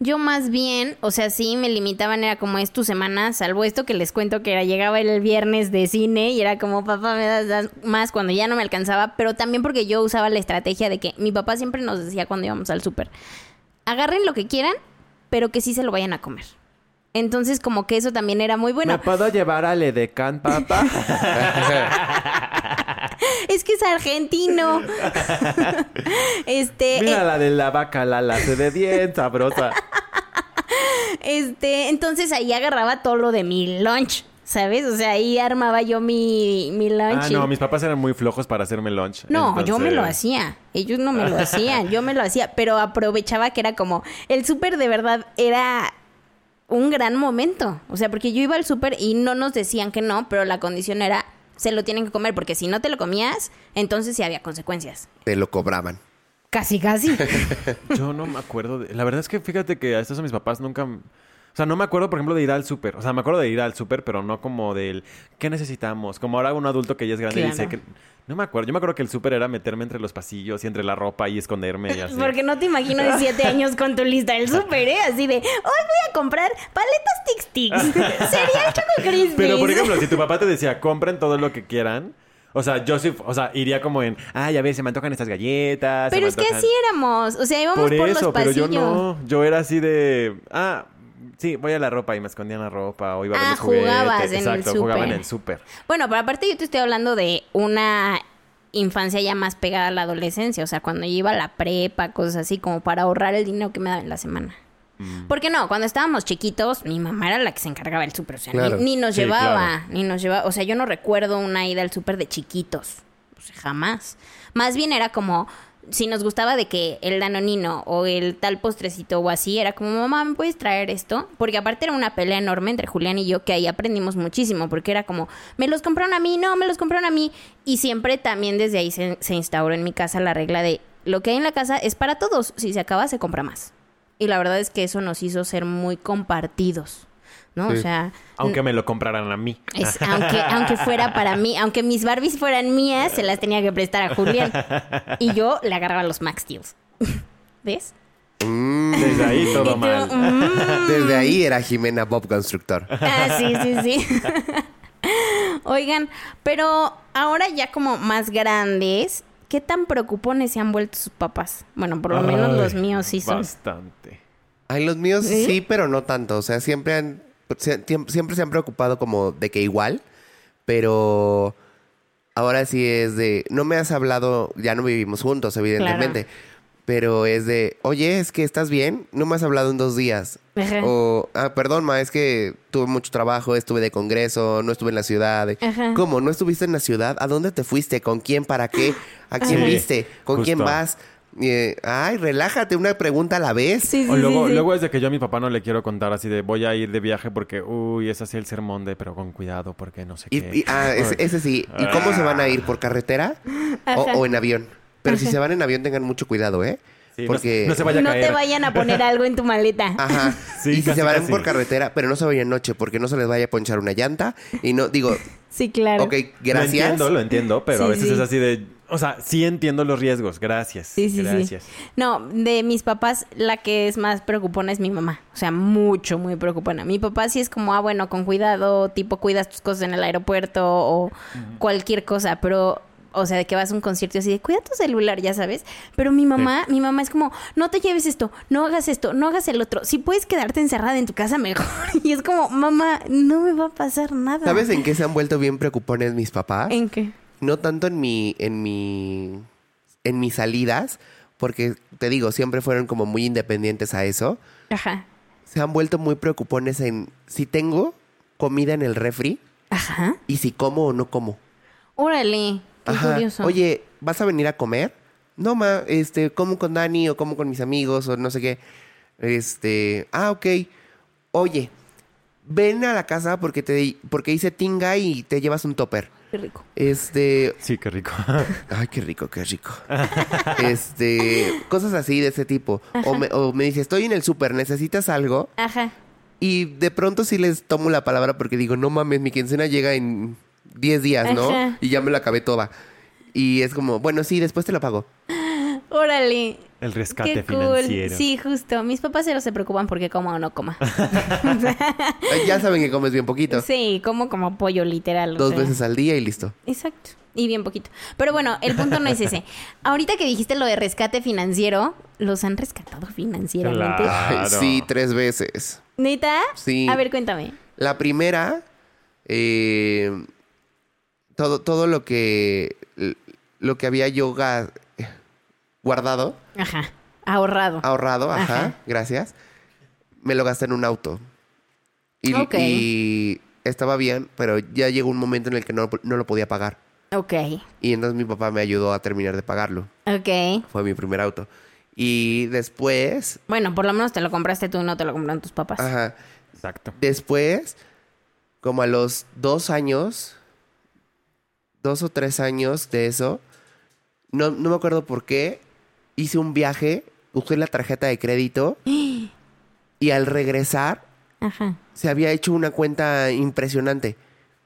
Yo más bien, o sea, sí me limitaban, era como es tu semana, salvo esto que les cuento que era, llegaba el viernes de cine y era como, papá, me das, das más cuando ya no me alcanzaba, pero también porque yo usaba la estrategia de que mi papá siempre nos decía cuando íbamos al súper, agarren lo que quieran, pero que sí se lo vayan a comer. Entonces, como que eso también era muy bueno. ¿Me puedo llevar al Edecán, papá? Es que es argentino. este, Mira eh, la de la vaca, la lace de bien sabrosa. Este, entonces ahí agarraba todo lo de mi lunch, ¿sabes? O sea, ahí armaba yo mi, mi lunch. Ah, no, mis papás eran muy flojos para hacerme lunch. No, yo me lo hacía. Ellos no me lo hacían. Yo me lo hacía. Pero aprovechaba que era como. El súper de verdad era un gran momento. O sea, porque yo iba al súper y no nos decían que no, pero la condición era. Se lo tienen que comer, porque si no te lo comías, entonces sí había consecuencias. Te lo cobraban. Casi, casi. Yo no me acuerdo. De... La verdad es que fíjate que a estos a mis papás nunca. O sea, no me acuerdo, por ejemplo, de ir al súper. O sea, me acuerdo de ir al súper, pero no como del ¿qué necesitamos? Como ahora un adulto que ya es grande y dice Claro. que. No me acuerdo. Yo me acuerdo que el súper era meterme entre los pasillos y entre la ropa y esconderme y así. Porque no te imagino de siete años con tu lista del súper, ¿eh? Así de, hoy voy a comprar paletas Tic Tics, cereal Choco Crispies. Pero, por ejemplo, si tu papá te decía, compren todo lo que quieran. O sea, yo sí, o sea, iría como en, ah, ya ves, se me antojan estas galletas. se Pero me es que antojan-". así éramos, o sea, íbamos Por por, eso, los pero pasillos. yo no. Yo era así de, ah, sí, voy a la ropa y me escondía en la ropa o iba a ver Ah, mis juguetes. jugabas en el Exacto, jugaba en súper. el súper. Bueno, pero aparte yo te estoy hablando de una infancia ya más pegada a la adolescencia, o sea, cuando yo iba a la prepa, cosas así, como para ahorrar el dinero que me daban en la semana. Mm. Porque no, cuando estábamos chiquitos, mi mamá era la que se encargaba del súper, o sea, Claro. ni, ni nos Sí, llevaba, ni nos llevaba, o sea, yo no recuerdo una ida al súper de chiquitos, o sea, jamás. Más bien era como, si nos gustaba de que el danonino o el tal postrecito o así, era como, mamá, ¿me puedes traer esto? Porque aparte era una pelea enorme entre Julián y yo, que ahí aprendimos muchísimo, porque era como, me los compraron a mí, no, me los compraron a mí. Y siempre también desde ahí se, se instauró en mi casa la regla de, lo que hay en la casa es para todos, si se acaba, se compra más. Y la verdad es que eso nos hizo ser muy compartidos, ¿no? O sea, Aunque me lo compraran a mí. es- aunque, aunque fuera para mí, aunque mis Barbies fueran mías, se las tenía que prestar a Julián. Y yo le agarraba los Max Steels. ¿Ves? Mm, Desde ahí todo tú, mal. mm. desde ahí era Jimena Bob Constructor. Ah, sí, sí, sí. Oigan, pero ahora ya como más grandes, ¿qué tan preocupones se han vuelto sus papás? Bueno, por lo menos los míos sí son. Bastante. Ay, los míos ¿Sí? ¿Sí? pero no tanto. O sea, siempre han, siempre se han preocupado como de que igual, pero ahora sí es de, no me has hablado, ya no vivimos juntos, evidentemente, pero es de, oye, es que estás bien, no me has hablado en dos días. Ajá. O, ah, perdón, ma, es que tuve mucho trabajo, estuve de congreso, no estuve en la ciudad. Ajá. ¿Cómo? ¿No estuviste en la ciudad? ¿A dónde te fuiste? ¿Con quién? ¿Para qué? ¿A quién Sí, viste? ¿Con quién justo. vas? Eh, ay, relájate, una pregunta a la vez. Sí, sí, O luego, sí, sí. luego es de que yo a mi papá no le quiero contar así de voy a ir de viaje porque, uy, es así el sermón de, pero con cuidado porque no sé Y, qué. y- ah, ese, ese sí. ¿Y cómo se van a ir? ¿Por carretera o, o en avión? Pero si se van en avión, tengan mucho cuidado, ¿eh? Sí, Porque... no se vaya a no caer. te vayan a poner algo en tu maleta. Ajá. Sí, y si casi, se van casi. por carretera, pero no se vayan noche, porque no se les vaya a ponchar una llanta. Y no, digo, Sí, claro. ok, Lo gracias. entiendo, lo entiendo, pero a veces sí. es así de, o sea, sí entiendo los riesgos, gracias. Sí, sí, gracias. sí. No, de mis papás, la que es más preocupona es mi mamá. O sea, mucho, muy preocupona. Mi papá sí es como, ah, bueno, con cuidado, tipo, cuidas tus cosas en el aeropuerto o cualquier cosa. Pero o sea, de que vas a un concierto y así de cuida tu celular, ya sabes. Pero mi mamá, mi mamá es como, no te lleves esto, no hagas esto, no hagas el otro. Si puedes quedarte encerrada en tu casa, mejor. Y es como, mamá, no me va a pasar nada. ¿Sabes en qué se han vuelto bien preocupones mis papás? ¿En qué? No tanto en mi, en mi, en mis salidas, porque te digo, siempre fueron como muy independientes a eso. Ajá. Se han vuelto muy preocupones en si tengo comida en el refri Ajá. y si como o no como. Órale, qué Ajá. curioso. Oye, ¿vas a venir a comer? No, ma, este, como con Dani o como con mis amigos o no sé qué. Este, ah, ok. Oye, ven a la casa porque te porque hice tinga y te llevas un topper. Qué rico. Este, Sí, qué rico. ay, qué rico, qué rico. este, cosas así de ese tipo. O me, o me dice, estoy en el súper, ¿necesitas algo? Ajá. Y de pronto sí les tomo la palabra porque digo, no mames, mi quincena llega en 10 días, ¿no? Ajá. Y ya me la acabé toda. Y es como, bueno, sí, después te lo pago. Órale. El rescate Qué cool. financiero. Sí, justo. Mis papás cero se preocupan porque coma o no coma. Ya saben que comes bien poquito. sí, como como pollo literal. o Dos sea. veces al día y listo. Exacto. Y bien poquito. Pero bueno, el punto no es ese. Ahorita que dijiste lo de rescate financiero, ¿los han rescatado financieramente? Claro. Sí, tres veces. ¿Neta? Sí. A ver, cuéntame. La primera, eh, todo, todo lo que lo que había yo guardado, Ajá. Ahorrado. ahorrado, ajá, Ajá. gracias, me lo gasté en un auto. Y, Ok. y estaba bien, pero ya llegó un momento en el que no, no lo podía pagar. Ok. Y entonces mi papá me ayudó a terminar de pagarlo. Ok. Fue mi primer auto. Y después, Bueno, por lo menos te lo compraste tú, no te lo compraron tus papás. ajá, Exacto. después, como a los dos años, dos o tres años de eso, no, no me acuerdo por qué, hice un viaje, usé la tarjeta de crédito y al regresar Ajá. se había hecho una cuenta impresionante.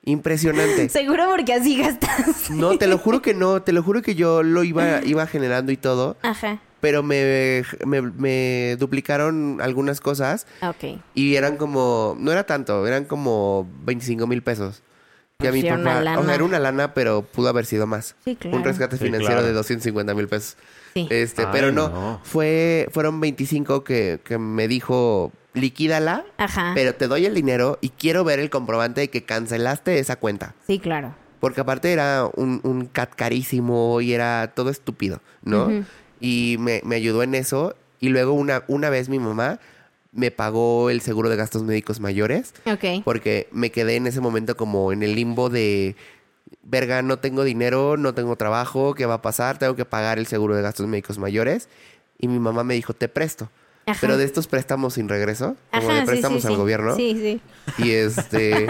Impresionante. Seguro porque así gastas. No, te lo juro que no, te lo juro que yo lo iba, iba generando y todo, Ajá. pero me, me, me duplicaron algunas cosas Ok. y eran como, no era tanto, eran como 25 mil pesos. Que a mi papá, una o sea, lana. era una lana, pero pudo haber sido más. Sí, claro. Un rescate Sí, financiero claro. de 250 mil pesos. Sí. Este, Ay, pero no, no. fue, fueron 25 que, que me dijo, liquídala, Ajá. pero te doy el dinero y quiero ver el comprobante de que cancelaste esa cuenta. Sí, claro. Porque aparte era un, un cat carísimo y era todo estúpido, ¿no? Y me, me ayudó en eso. Y luego una, una vez mi mamá me pagó el seguro de gastos médicos mayores Ok. porque me quedé en ese momento como en el limbo de, verga, no tengo dinero, no tengo trabajo, ¿qué va a pasar? Tengo que pagar el seguro de gastos médicos mayores. Y mi mamá me dijo, te presto. Ajá. Pero de estos préstamos sin regreso, como Ajá, de préstamos sí, al sí. gobierno. Sí, sí. Y este...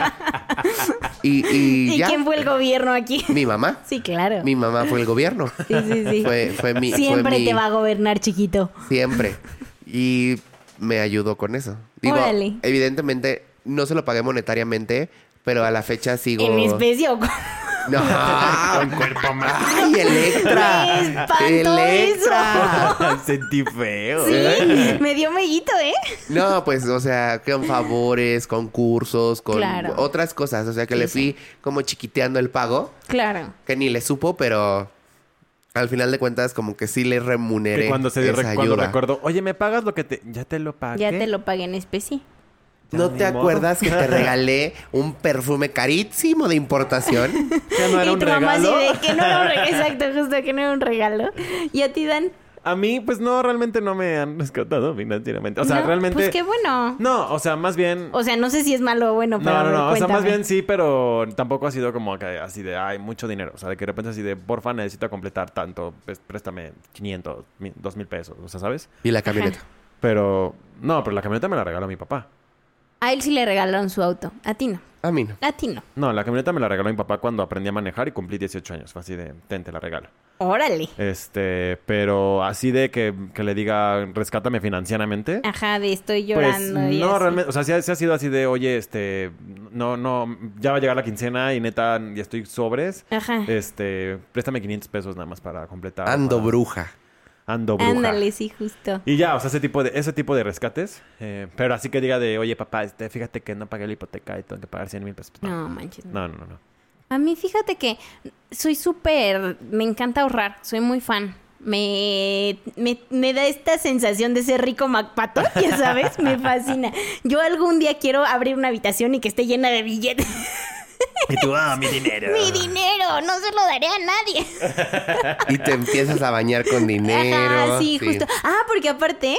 y, y ¿Y ya, quién fue el gobierno aquí? mi mamá. Sí, claro. Mi mamá fue el gobierno. Sí, sí, sí. Fue, fue mi. fue Siempre mi- te va a gobernar, chiquito. Siempre. Y me ayudó con eso. Digo, Órale. evidentemente no se lo pagué monetariamente, pero a la fecha sigo. En especie o con- No. Con cuerpo más. ¡Ay, Electra! Me ¡Electra! Sentí feo. Sí, me dio mellito, ¿eh? No, pues, o sea, con favores, con cursos, con Claro. otras cosas. O sea, que Sí, le fui como chiquiteando el pago, Claro. que ni le supo, pero al final de cuentas, como que sí le remuneré. Que cuando se esa cuando ayuda. recuerdo, oye, ¿me pagas lo que te. Ya te lo pagué? Ya te lo pagué en especie. ¿No te modo. acuerdas que te regalé un perfume carísimo de importación? Que no era y un tu mamá así de que no era un regalo. Exacto, justo que no era un regalo. ¿Y a ti, Dan? A mí, pues no, realmente no me han rescatado financieramente. O sea, No, realmente. Pues qué bueno. No, o sea, más bien. O sea, no sé si es malo o bueno, pero. No, no, no. O sea, más bien sí, pero tampoco ha sido como que así de, ay, mucho dinero. O sea, de que de repente así de, porfa, necesito completar tanto, pues, préstame 500, mi- 2 mil pesos. O sea, ¿sabes? Y la camioneta. Pero, no, pero la camioneta me la regaló mi papá. A él sí le regalaron su auto. A ti no. A mí no. A ti no. No, la camioneta me la regaló mi papá cuando aprendí a manejar y cumplí 18 años. Fue así de, ten, te la regalo. Órale. Este, pero así de que, que le diga, rescátame financieramente. Ajá, de estoy Pues llorando. y no, así. realmente, o sea, sí ha, sí ha sido así de, oye, este, no, no, ya va a llegar la quincena y neta, ya estoy sobres. Ajá. Este, préstame 500 pesos nada más para completar. Ando bruja. Ando bruja. Ándale, sí, justo. Y ya, o sea, ese tipo de, ese tipo de rescates. eh, pero así que diga de, oye, papá, este, fíjate que no pagué la hipoteca y tengo que pagar 100 mil pesos. No. No, manches. no, no, no, no. A mí fíjate que soy súper, me encanta ahorrar, soy muy fan. Me, me, me da esta sensación de ser rico Macpato, ya sabes, me fascina. Yo algún día quiero abrir una habitación y que esté llena de billetes. Y tú, ah, mi dinero. Mi dinero, no se lo daré a nadie. Y te empiezas a bañar con dinero. Ajá, sí, justo. Ah, porque aparte,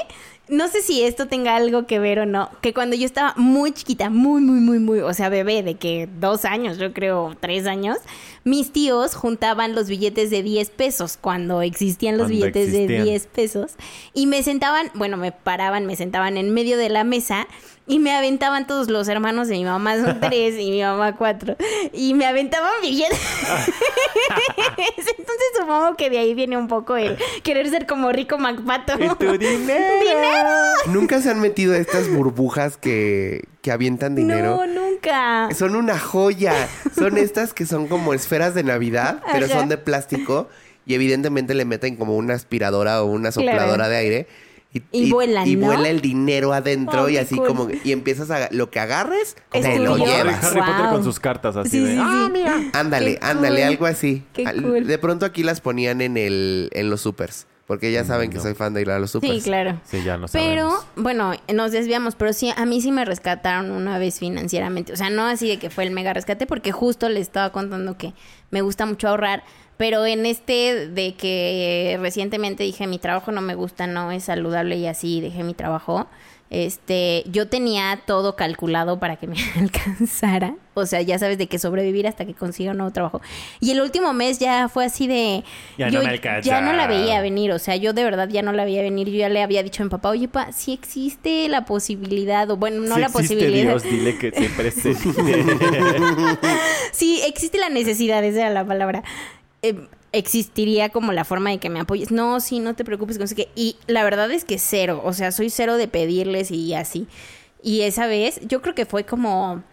no sé si esto tenga algo que ver o no, que cuando yo estaba muy chiquita, muy, muy, muy, muy, o sea, bebé, de que dos años, yo creo, tres años, mis tíos juntaban los billetes de 10 pesos cuando existían los Cuando billetes existían. de 10 pesos y me sentaban, bueno, me paraban, me sentaban en medio de la mesa y me aventaban todos los hermanos de mi mamá, son tres y mi mamá cuatro, y me aventaban billetes. Entonces supongo que de ahí viene un poco el querer ser como rico Macpato. Tu dinero. ¡Dinero! ¿Nunca se han metido a estas burbujas que, que avientan dinero? No, nunca. Son una joya. Son estas que son como esferas de Navidad, pero Ajá. son de plástico. Y evidentemente le meten como una aspiradora o una sopladora Claro. de aire. Y vuelan, Y ¿no? vuela el dinero adentro Oh, y así cool. como... Y empiezas a... Lo que agarres, Es te lo llevas. Harry Potter con sus cartas así Sí, de. sí, "Ah, sí. Ándale, Qué ándale, cool. algo así. Qué Al- cool. De pronto aquí las ponían en el en los supers. Porque ya saben que soy fan de ir a los supers. Sí, claro. Sí, ya no Pero, sabemos. bueno, nos desviamos, pero sí, a mí sí me rescataron una vez financieramente. O sea, no así de que fue el mega rescate, porque justo les estaba contando que me gusta mucho ahorrar. Pero en este de que recientemente dije mi trabajo no me gusta, no es saludable y así dejé mi trabajo. Este, yo tenía todo calculado para que me alcanzara. O sea, ya sabes de que sobrevivir hasta que consiga un nuevo trabajo. Y el último mes ya fue así de. Ya no me alcanza. ya no la veía venir. O sea, yo de verdad ya no la veía venir. Yo ya le había dicho a mi papá, oye, pa, si existe la posibilidad, o bueno, no la posibilidad. Dios, dile que presente. Sí, existe la necesidad, esa era la palabra. Eh, existiría como la forma de que me apoyes. No, sí, no te preocupes. Y la verdad es que cero, o sea, soy cero de pedirles y así. Y esa vez, yo creo que fue como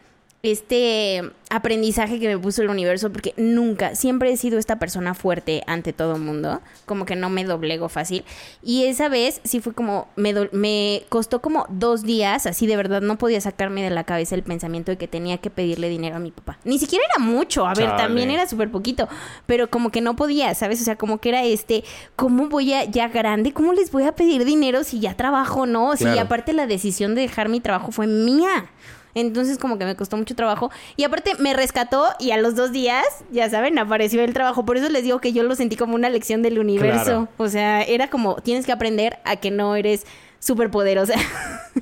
este aprendizaje que me puso el universo, porque nunca, siempre he sido esta persona fuerte ante todo el mundo, como que no me doblego fácil. Y esa vez sí fue como, me, do- me costó como dos días, así de verdad, no podía sacarme de la cabeza el pensamiento de que tenía que pedirle dinero a mi papá. Ni siquiera era mucho, a ver, también era súper poquito, pero como que no podía, ¿sabes? O sea, como que era este, ¿cómo voy a, ya grande, cómo les voy a pedir dinero si ya trabajo, no? Si Claro. aparte la decisión de dejar mi trabajo fue mía. Entonces como que me costó mucho trabajo. Y aparte me rescató y a los dos días, ya saben, apareció el trabajo. Por eso les digo que yo lo sentí como una lección del universo. Claro. O sea, era como, tienes que aprender a que no eres súper poderosa.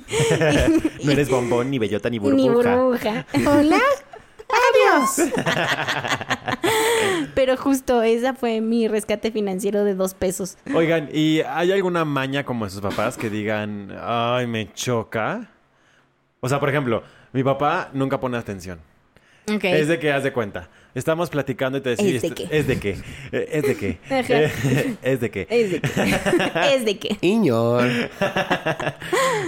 no eres bombón, ni bellota, ni burbuja. Ni burbuja. Hola. Adiós. Pero justo esa fue mi rescate financiero de dos pesos. Oigan, ¿y hay alguna maña como de sus papás que digan, ay, me choca? O sea, por ejemplo, mi papá nunca pone atención. Ok. Es de que haz de cuenta. Estamos platicando y te decís, ¿Es de qué? ¿Es de qué? Eh, ¿Es de qué? Ajá. Eh, ¿Es de qué? Es de qué. es de qué. Iñor.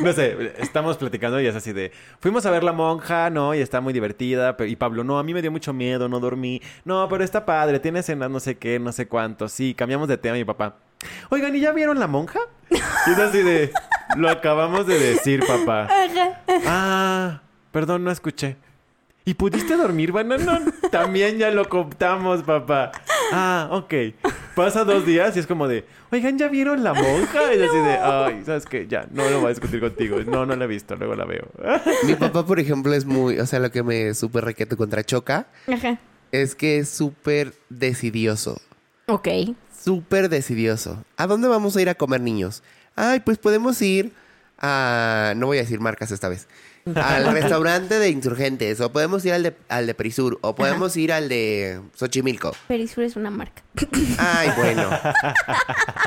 No sé, estamos platicando y es así de, fuimos a ver La Monja, ¿no? Y está muy divertida. Y Pablo, no, a mí me dio mucho miedo, no dormí. No, pero está padre, tiene escenas no sé qué, no sé cuánto. Sí, cambiamos de tema mi papá. Oigan, ¿y ya vieron La Monja? Y es así de, lo acabamos de decir, papá. Ah, perdón, no escuché. ¿Y pudiste dormir, banana? También ya lo contamos, papá. Ah, ok. Pasa dos días y es como de, oigan, ¿ya vieron la monja? Y así de, ay, ¿sabes qué? Ya, no lo voy a discutir contigo. No, no la he visto, luego la veo. Mi papá, por ejemplo, es muy... O sea, lo que me súper requete contra Choca Ajá. es que es súper decidioso. Ok. Súper decidioso. ¿A dónde vamos a ir a comer, niños? Ay, pues podemos ir a... No voy a decir marcas esta vez. Al restaurante de Insurgentes. O podemos ir al de, al de Perisur. O podemos ir al de Xochimilco. Perisur es una marca. Ay, bueno.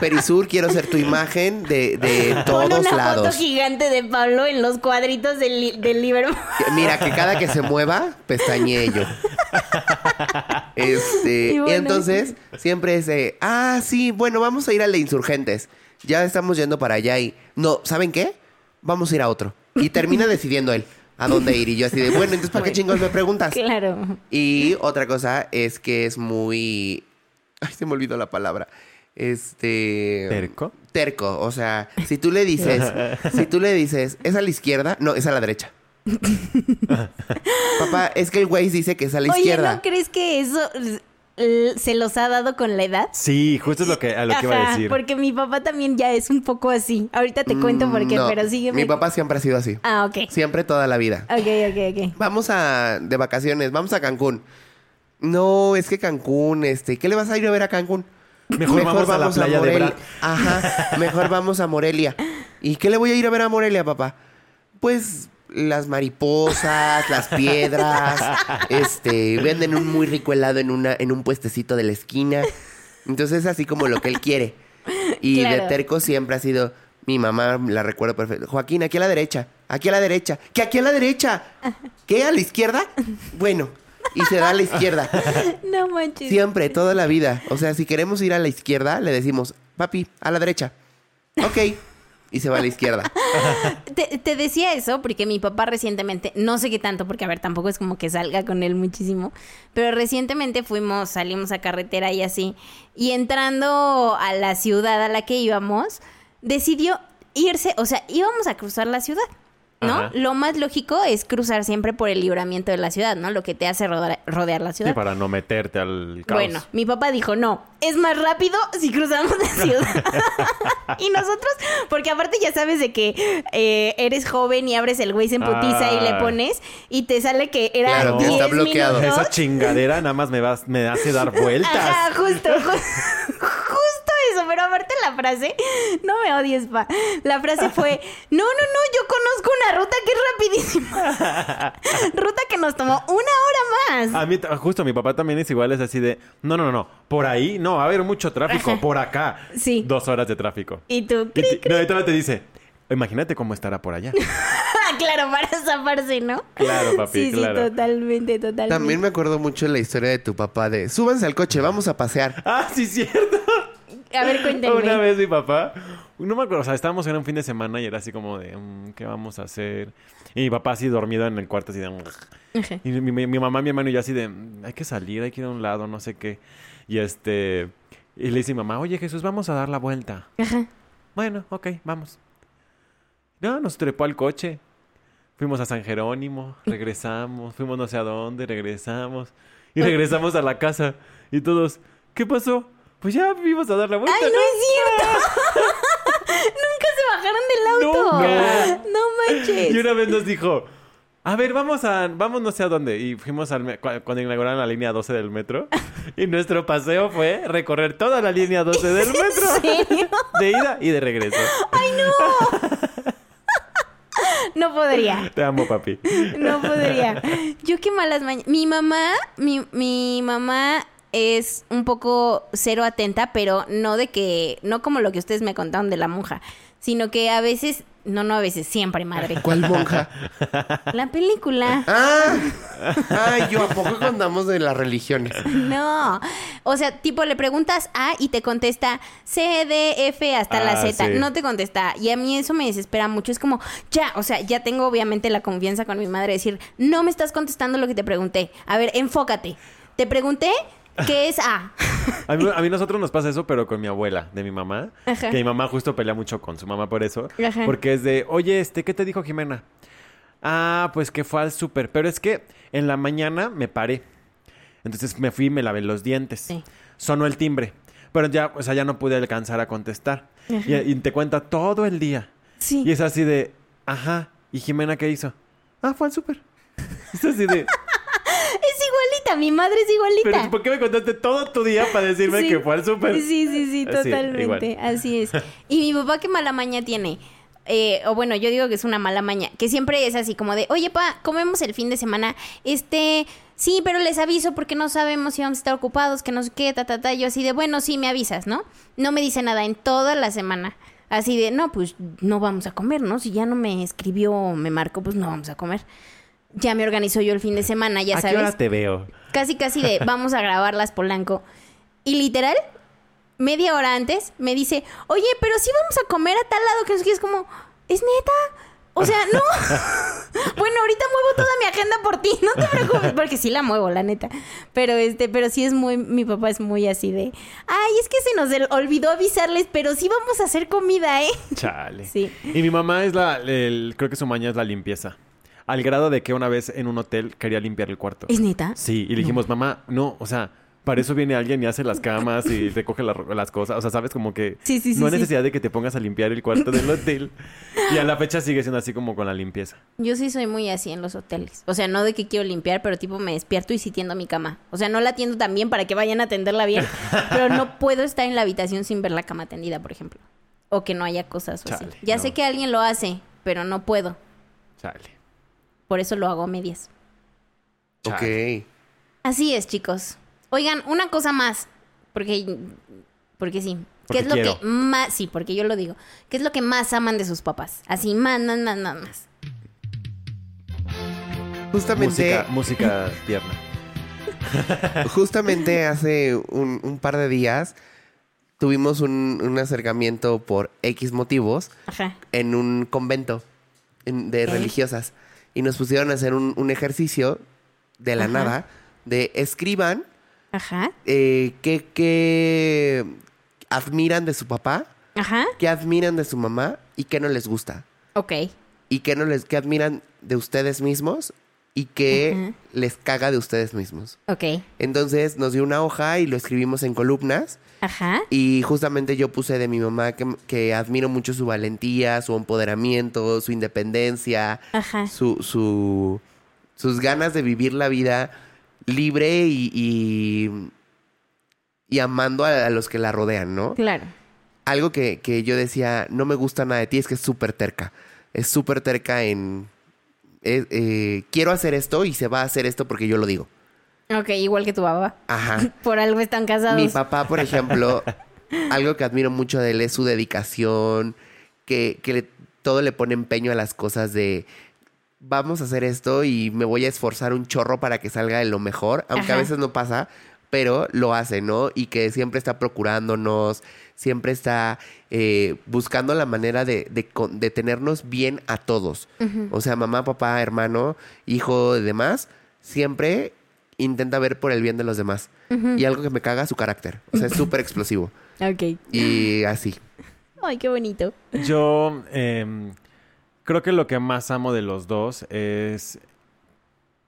Perisur, quiero ser tu imagen de, de Pon todos una lados. foto gigante de Pablo en los cuadritos del, del Liverpool. Mira, que cada que se mueva, pestañee yo. Este, Y entonces siempre es de, ah, sí, bueno, vamos a ir al de Insurgentes. Ya estamos yendo para allá y, no, ¿saben qué? Vamos a ir a otro. Y termina decidiendo él a dónde ir. Y yo así de, bueno, entonces, ¿para qué chingos me preguntas? Claro. Y otra cosa es que es muy... Ay, se me olvidó la palabra. Este... ¿Terco? Terco. O sea, si tú le dices... si tú le dices, ¿es a la izquierda? No, es a la derecha. Papá, es que el Waze dice que es a la Oye, izquierda. ¿no crees que eso se los ha dado con la edad? Sí, justo es lo que, a lo que iba a Ajá, decir. porque mi papá también ya es un poco así. Ahorita te cuento por qué, Mm, no. pero sígueme. Mi papá siempre ha sido así. Ah, ok. Siempre toda la vida. Ok, ok, ok. Vamos a de vacaciones, vamos a Cancún. No, es que Cancún, este, ¿qué le vas a ir a ver a Cancún? Mejor vamos a la playa de Morelia. Bra. Ajá, mejor vamos a Morelia. ¿Y qué le voy a ir a ver a Morelia, papá? Pues las mariposas, las piedras, este, venden un muy rico helado en una en un puestecito de la esquina. Entonces es así como lo que él quiere. Y Claro. de terco siempre ha sido mi mamá, la recuerdo perfecto. Joaquín, aquí a la derecha, aquí a la derecha, que aquí a la derecha. ¿Qué? ¿A la izquierda? Bueno, y se da a la izquierda. No manches. Siempre, toda la vida. O sea, si queremos ir a la izquierda, le decimos, papi, a la derecha. Ok. Y se va a la izquierda. Te, decía eso porque mi papá recientemente, no sé qué tanto, porque a ver, tampoco es como que salga con él muchísimo, pero recientemente fuimos, salimos a carretera y así, y entrando a la ciudad a la que íbamos, decidió irse, o sea, íbamos a cruzar la ciudad. ¿No? Ajá. Lo más lógico es cruzar siempre por el libramiento de la ciudad, ¿no? Lo que te hace rodear, rodear la ciudad. Sí, para no meterte al caos. Bueno, mi papá dijo, no, es más rápido si cruzamos la ciudad. y nosotros, porque aparte ya sabes de que eh, eres joven y abres el Waze en putiza y le Ah. pones y te sale que era Claro, que 10 está bloqueado. minutos. Esa chingadera nada más me, vas, me hace dar vueltas. Justo, ju- justo eso, pero aparte la frase, no me odies, pa. La frase fue, no, no, no, yo conozco una ruta que es rapidísima. ruta que nos tomó una hora más. A mí, justo mi papá también es igual, es así de, no, no, no, no, por ahí, no, va a haber mucho tráfico, Ajá. por acá. Sí. Dos horas de tráfico. Y tú, Y cri, te- no, y todavía te dice, imagínate cómo estará por allá. claro, para zafarse, ¿no? Claro, papi, sí, claro. Sí, totalmente, totalmente. También me acuerdo mucho la historia de tu papá de, súbanse al coche, vamos a pasear. ah, sí, cierto. A ver, cuéntenme. Una vez mi papá, no me acuerdo, o sea, estábamos en un fin de semana y era así como de, mm, ¿qué vamos a hacer? Y mi papá así dormido en el cuarto, así de... "Mm". Ajá. Y mi, mi- mi mamá, mi hermano y yo así de, "Mm, hay que salir, hay que ir a un lado, no sé qué. Y este, y le dice mi mamá, oye Jesús, vamos a dar la vuelta. Ajá. Bueno, ok, vamos. No, nos trepó al coche. Fuimos a San Jerónimo, regresamos, fuimos no sé a dónde, regresamos. Y regresamos a la casa. Y todos, ¿qué pasó? Pues ya vimos a dar la vuelta. ¡Ay, no es cierto! Nunca se bajaron del auto. Nunca. No manches. Y una vez nos dijo, a ver, vamos a, vamos no sé a dónde. Y fuimos al, cuando inauguraron la línea 12 del metro. Y nuestro paseo fue recorrer toda la línea 12 del metro. serio? De ida y de regreso. No podría. Te amo, papi. No podría. Yo qué malas mañanas. Mi mamá, mi, mi mamá es un poco cero atenta, pero no de que, no como lo que ustedes me contaron de la monja, sino que a veces, no, no a veces, siempre, madre. ¿Cuál monja? La película. Ah, ay, yo a poco contamos de las religiones. No. O sea, tipo, le preguntas A y te contesta C, D, F hasta la Ah, Z. sí. No te contesta. Y a mí eso me desespera mucho. Es como, ya, o sea, ya tengo obviamente la confianza con mi madre de decir, no me estás contestando lo que te pregunté. A ver, enfócate. Te pregunté qué es A. A mí, a mí nosotros nos pasa eso, pero con mi abuela, de mi mamá. Ajá. Que mi mamá justo pelea mucho con su mamá por eso. Ajá. Porque es de, oye, este, ¿qué te dijo Jimena? Ah, pues que fue al súper. Pero es que en la mañana me paré. Entonces me fui y me lavé los dientes. Sí. Sonó el timbre. Pero ya, o sea, ya no pude alcanzar a contestar. Y, y te cuenta todo el día. Sí. Y es así de, ajá. ¿Y Jimena qué hizo? Ah, fue al súper. Es así de, igualita, mi madre es igualita. pero ¿por qué me contaste todo tu día para decirme Sí. que fue al súper? Sí, sí, sí, Así, totalmente. igual. Así es. Y mi papá, qué mala maña tiene. Eh, o bueno, yo digo que es una mala maña. Que siempre es así como de, oye, pa, comemos el fin de semana. Este, sí, pero les aviso porque no sabemos si vamos a estar ocupados, que no sé qué, ta, ta, ta. Yo así de, bueno, sí, me avisas, ¿no? No me dice nada en toda la semana. Así de, no, pues no vamos a comer, ¿no? Si ya no me escribió o me marcó, pues no vamos a comer. Ya me organizo yo el fin de semana, ya ¿A sabes qué hora te veo? casi casi de vamos a grabar las Polanco. Y literal, media hora antes me dice, oye, pero sí vamos a comer a tal lado que no sé qué". es como, ¿es neta? O sea, no. bueno, ahorita muevo toda mi agenda por ti, no te preocupes, porque sí la muevo, la neta. Pero este, pero sí es muy, mi papá es muy así de, ay, es que se nos olvidó avisarles, pero sí vamos a hacer comida, ¿eh? Chale. Sí. Y mi mamá es la, el- creo que su maña es la limpieza. Al grado de que una vez en un hotel quería limpiar el cuarto. ¿Es neta? Sí, y le dijimos, mamá, no, o sea, para eso viene alguien y hace las camas y recoge la- las cosas. O sea, sabes, como que Sí, sí, sí, no hay sí. necesidad de que te pongas a limpiar el cuarto del hotel. Y a la fecha sigue siendo así como con la limpieza. Yo sí soy muy así en los hoteles. O sea, no de que quiero limpiar, pero tipo me despierto y sí tiendo mi cama. O sea, no la tiendo tan bien para que vayan a atenderla bien, pero no puedo estar en la habitación sin ver la cama tendida, por ejemplo. O que no haya cosas o así. Chale, Ya no. sé que alguien lo hace, pero no puedo. Chale. Por eso lo hago a medias. Ok. Así es, chicos. Oigan, una cosa más. Porque, porque sí. Porque ¿Qué es lo quiero. que más... Sí, porque yo lo digo. ¿Qué es lo que más aman de sus papás? Así, más, más, más, más, más. Justamente, Música, música tierna. justamente hace un, un par de días tuvimos un, un acercamiento por X motivos Ajá. en un convento en- de religiosas. Y nos pusieron a hacer un, un ejercicio de la Ajá. nada de escriban Ajá. eh, qué, qué admiran de su papá, Ajá. qué admiran de su mamá y qué no les gusta. Ok. Y qué no les, qué admiran de ustedes mismos y qué Ujú. les caga de ustedes mismos. Ok. Entonces nos dio una hoja y lo escribimos en columnas. Ajá. Y justamente yo puse de mi mamá que, que admiro mucho su valentía, su empoderamiento, su independencia, Ajá. su, su- sus ganas de vivir la vida libre y, y, y amando a, a los que la rodean, ¿no? Claro. Algo que, que yo decía, no me gusta nada de ti, es que es súper terca. Es súper terca en... eh, eh, quiero hacer esto y se va a hacer esto porque yo lo digo. Ok, igual que tu papá. Ajá. Por algo están casados. Mi papá, por ejemplo, algo que admiro mucho de él es su dedicación, que, que le- todo le pone empeño a las cosas de vamos a hacer esto y me voy a esforzar un chorro para que salga de lo mejor, aunque a veces no pasa, pero lo hace, ¿no? Y que siempre está procurándonos, siempre está eh, buscando la manera de, de de tenernos bien a todos. O sea, mamá, papá, hermano, hijo y demás, siempre intenta ver por el bien de los demás. Y algo que me caga, su carácter. O sea, es súper explosivo. Ok. Y así. Ay, qué bonito. Yo em, creo que lo que más amo de los dos es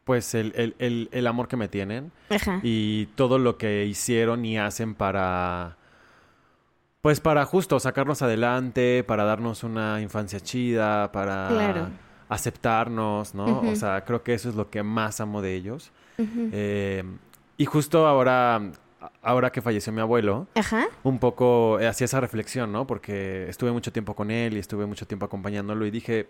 pues el, el- el- el amor que me tienen Ajá. y todo lo que hicieron y hacen para pues para justo sacarnos adelante, para darnos una infancia chida, para Claro. Aceptarnos, ¿no? O sea, creo que eso es lo que más amo de ellos. Eh, y justo ahora, ahora que falleció mi abuelo, Ajá. un poco eh, hacía esa reflexión, ¿no? Porque estuve mucho tiempo con él y estuve mucho tiempo acompañándolo y dije,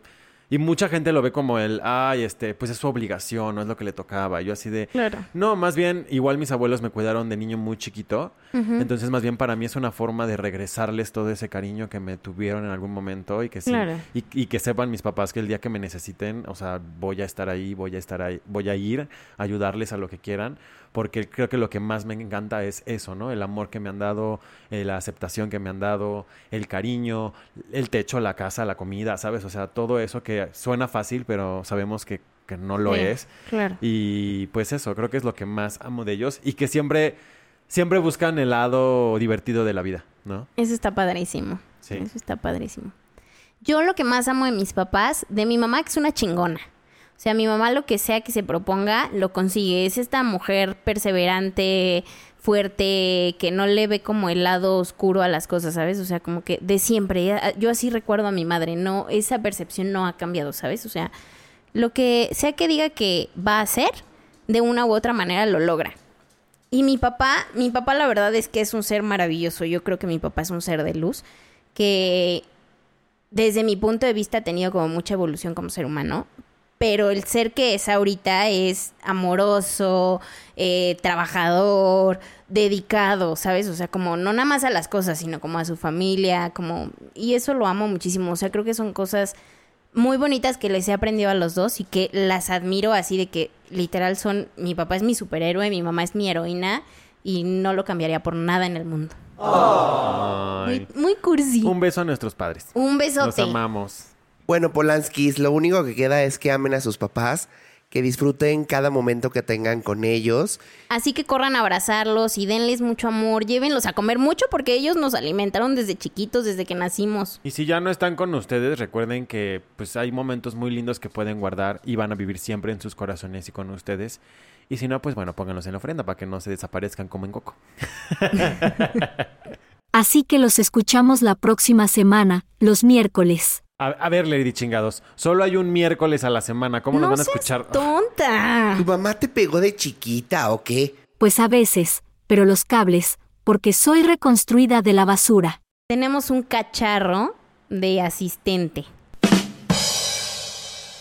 y mucha gente lo ve como el, ay, este, pues es su obligación, no es lo que le tocaba. Yo así de, Claro. no, más bien, igual mis abuelos me cuidaron de niño muy chiquito, entonces más bien para mí es una forma de regresarles todo ese cariño que me tuvieron en algún momento y que sí, Claro. y, y que sepan mis papás que el día que me necesiten, o sea, voy a estar ahí, voy a estar ahí, voy a ir, a ayudarles a lo que quieran, porque creo que lo que más me encanta es eso, ¿no? El amor que me han dado, eh, la aceptación que me han dado, el cariño, el techo, la casa, la comida, ¿sabes? O sea, todo eso que suena fácil, pero sabemos que, que no lo Sí, es. Claro. Y pues eso, creo que es lo que más amo de ellos y que siempre, siempre buscan el lado divertido de la vida, ¿no? Eso está padrísimo. Sí. Eso está padrísimo. Yo lo que más amo de mis papás, de mi mamá, que es una chingona. O sea, mi mamá lo que sea que se proponga, lo consigue. Es esta mujer perseverante, fuerte, que no le ve como el lado oscuro a las cosas, ¿sabes? O sea, como que de siempre. Yo así recuerdo a mi madre, no, esa percepción no ha cambiado, ¿sabes? O sea, lo que sea que diga que va a hacer, de una u otra manera lo logra. Y mi papá, mi papá la verdad es que es un ser maravilloso. Yo creo que mi papá es un ser de luz que desde mi punto de vista ha tenido como mucha evolución como ser humano. Pero el ser que es ahorita es amoroso, eh, trabajador, dedicado, ¿sabes? O sea, como no nada más a las cosas, sino como a su familia, como... Y eso lo amo muchísimo. O sea, creo que son cosas muy bonitas que les he aprendido a los dos y que las admiro así de que literal son, mi papá es mi superhéroe, mi mamá es mi heroína y no lo cambiaría por nada en el mundo. Muy, muy cursi. Un beso a nuestros padres. Un Los besote. amamos. Bueno, Polanskis, lo único que queda es que amen a sus papás, que disfruten cada momento que tengan con ellos. Así que corran a abrazarlos y denles mucho amor, llévenlos a comer mucho porque ellos nos alimentaron desde chiquitos, desde que nacimos. Y si ya no están con ustedes, recuerden que pues hay momentos muy lindos que pueden guardar y van a vivir siempre en sus corazones y con ustedes. Y si no, pues bueno, pónganlos en la ofrenda para que no se desaparezcan como en Coco. Así que los escuchamos la próxima semana, los miércoles. A, a ver, Lady Chingados, solo hay un miércoles a la semana. ¿Cómo nos no van a seas escuchar? tonta. ¿Tu mamá te pegó de chiquita o qué? Pues a veces, pero los cables, porque soy reconstruida de la basura. Tenemos un cacharro de asistente.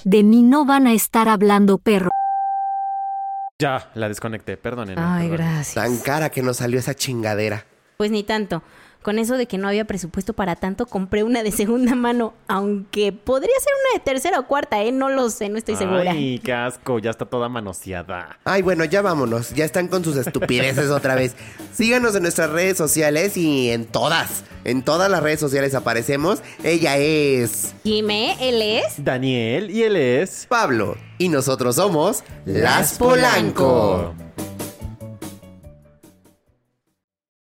De mí no van a estar hablando perro. Ya, la desconecté, perdónenme. Ay, perdónenme. gracias. Tan cara que nos salió esa chingadera. Pues ni tanto. Con eso de que no había presupuesto para tanto, compré una de segunda mano. Aunque podría ser una de tercera o cuarta, ¿eh? No lo sé, no estoy segura. Ay, qué asco, ya está toda manoseada. Ay, bueno, ya vámonos. Ya están con sus estupideces otra vez. Síganos en nuestras redes sociales y en todas. En todas las redes sociales aparecemos. Ella es Jimé, él es. Daniel, y él es... Pablo. Y nosotros somos Las Polanco.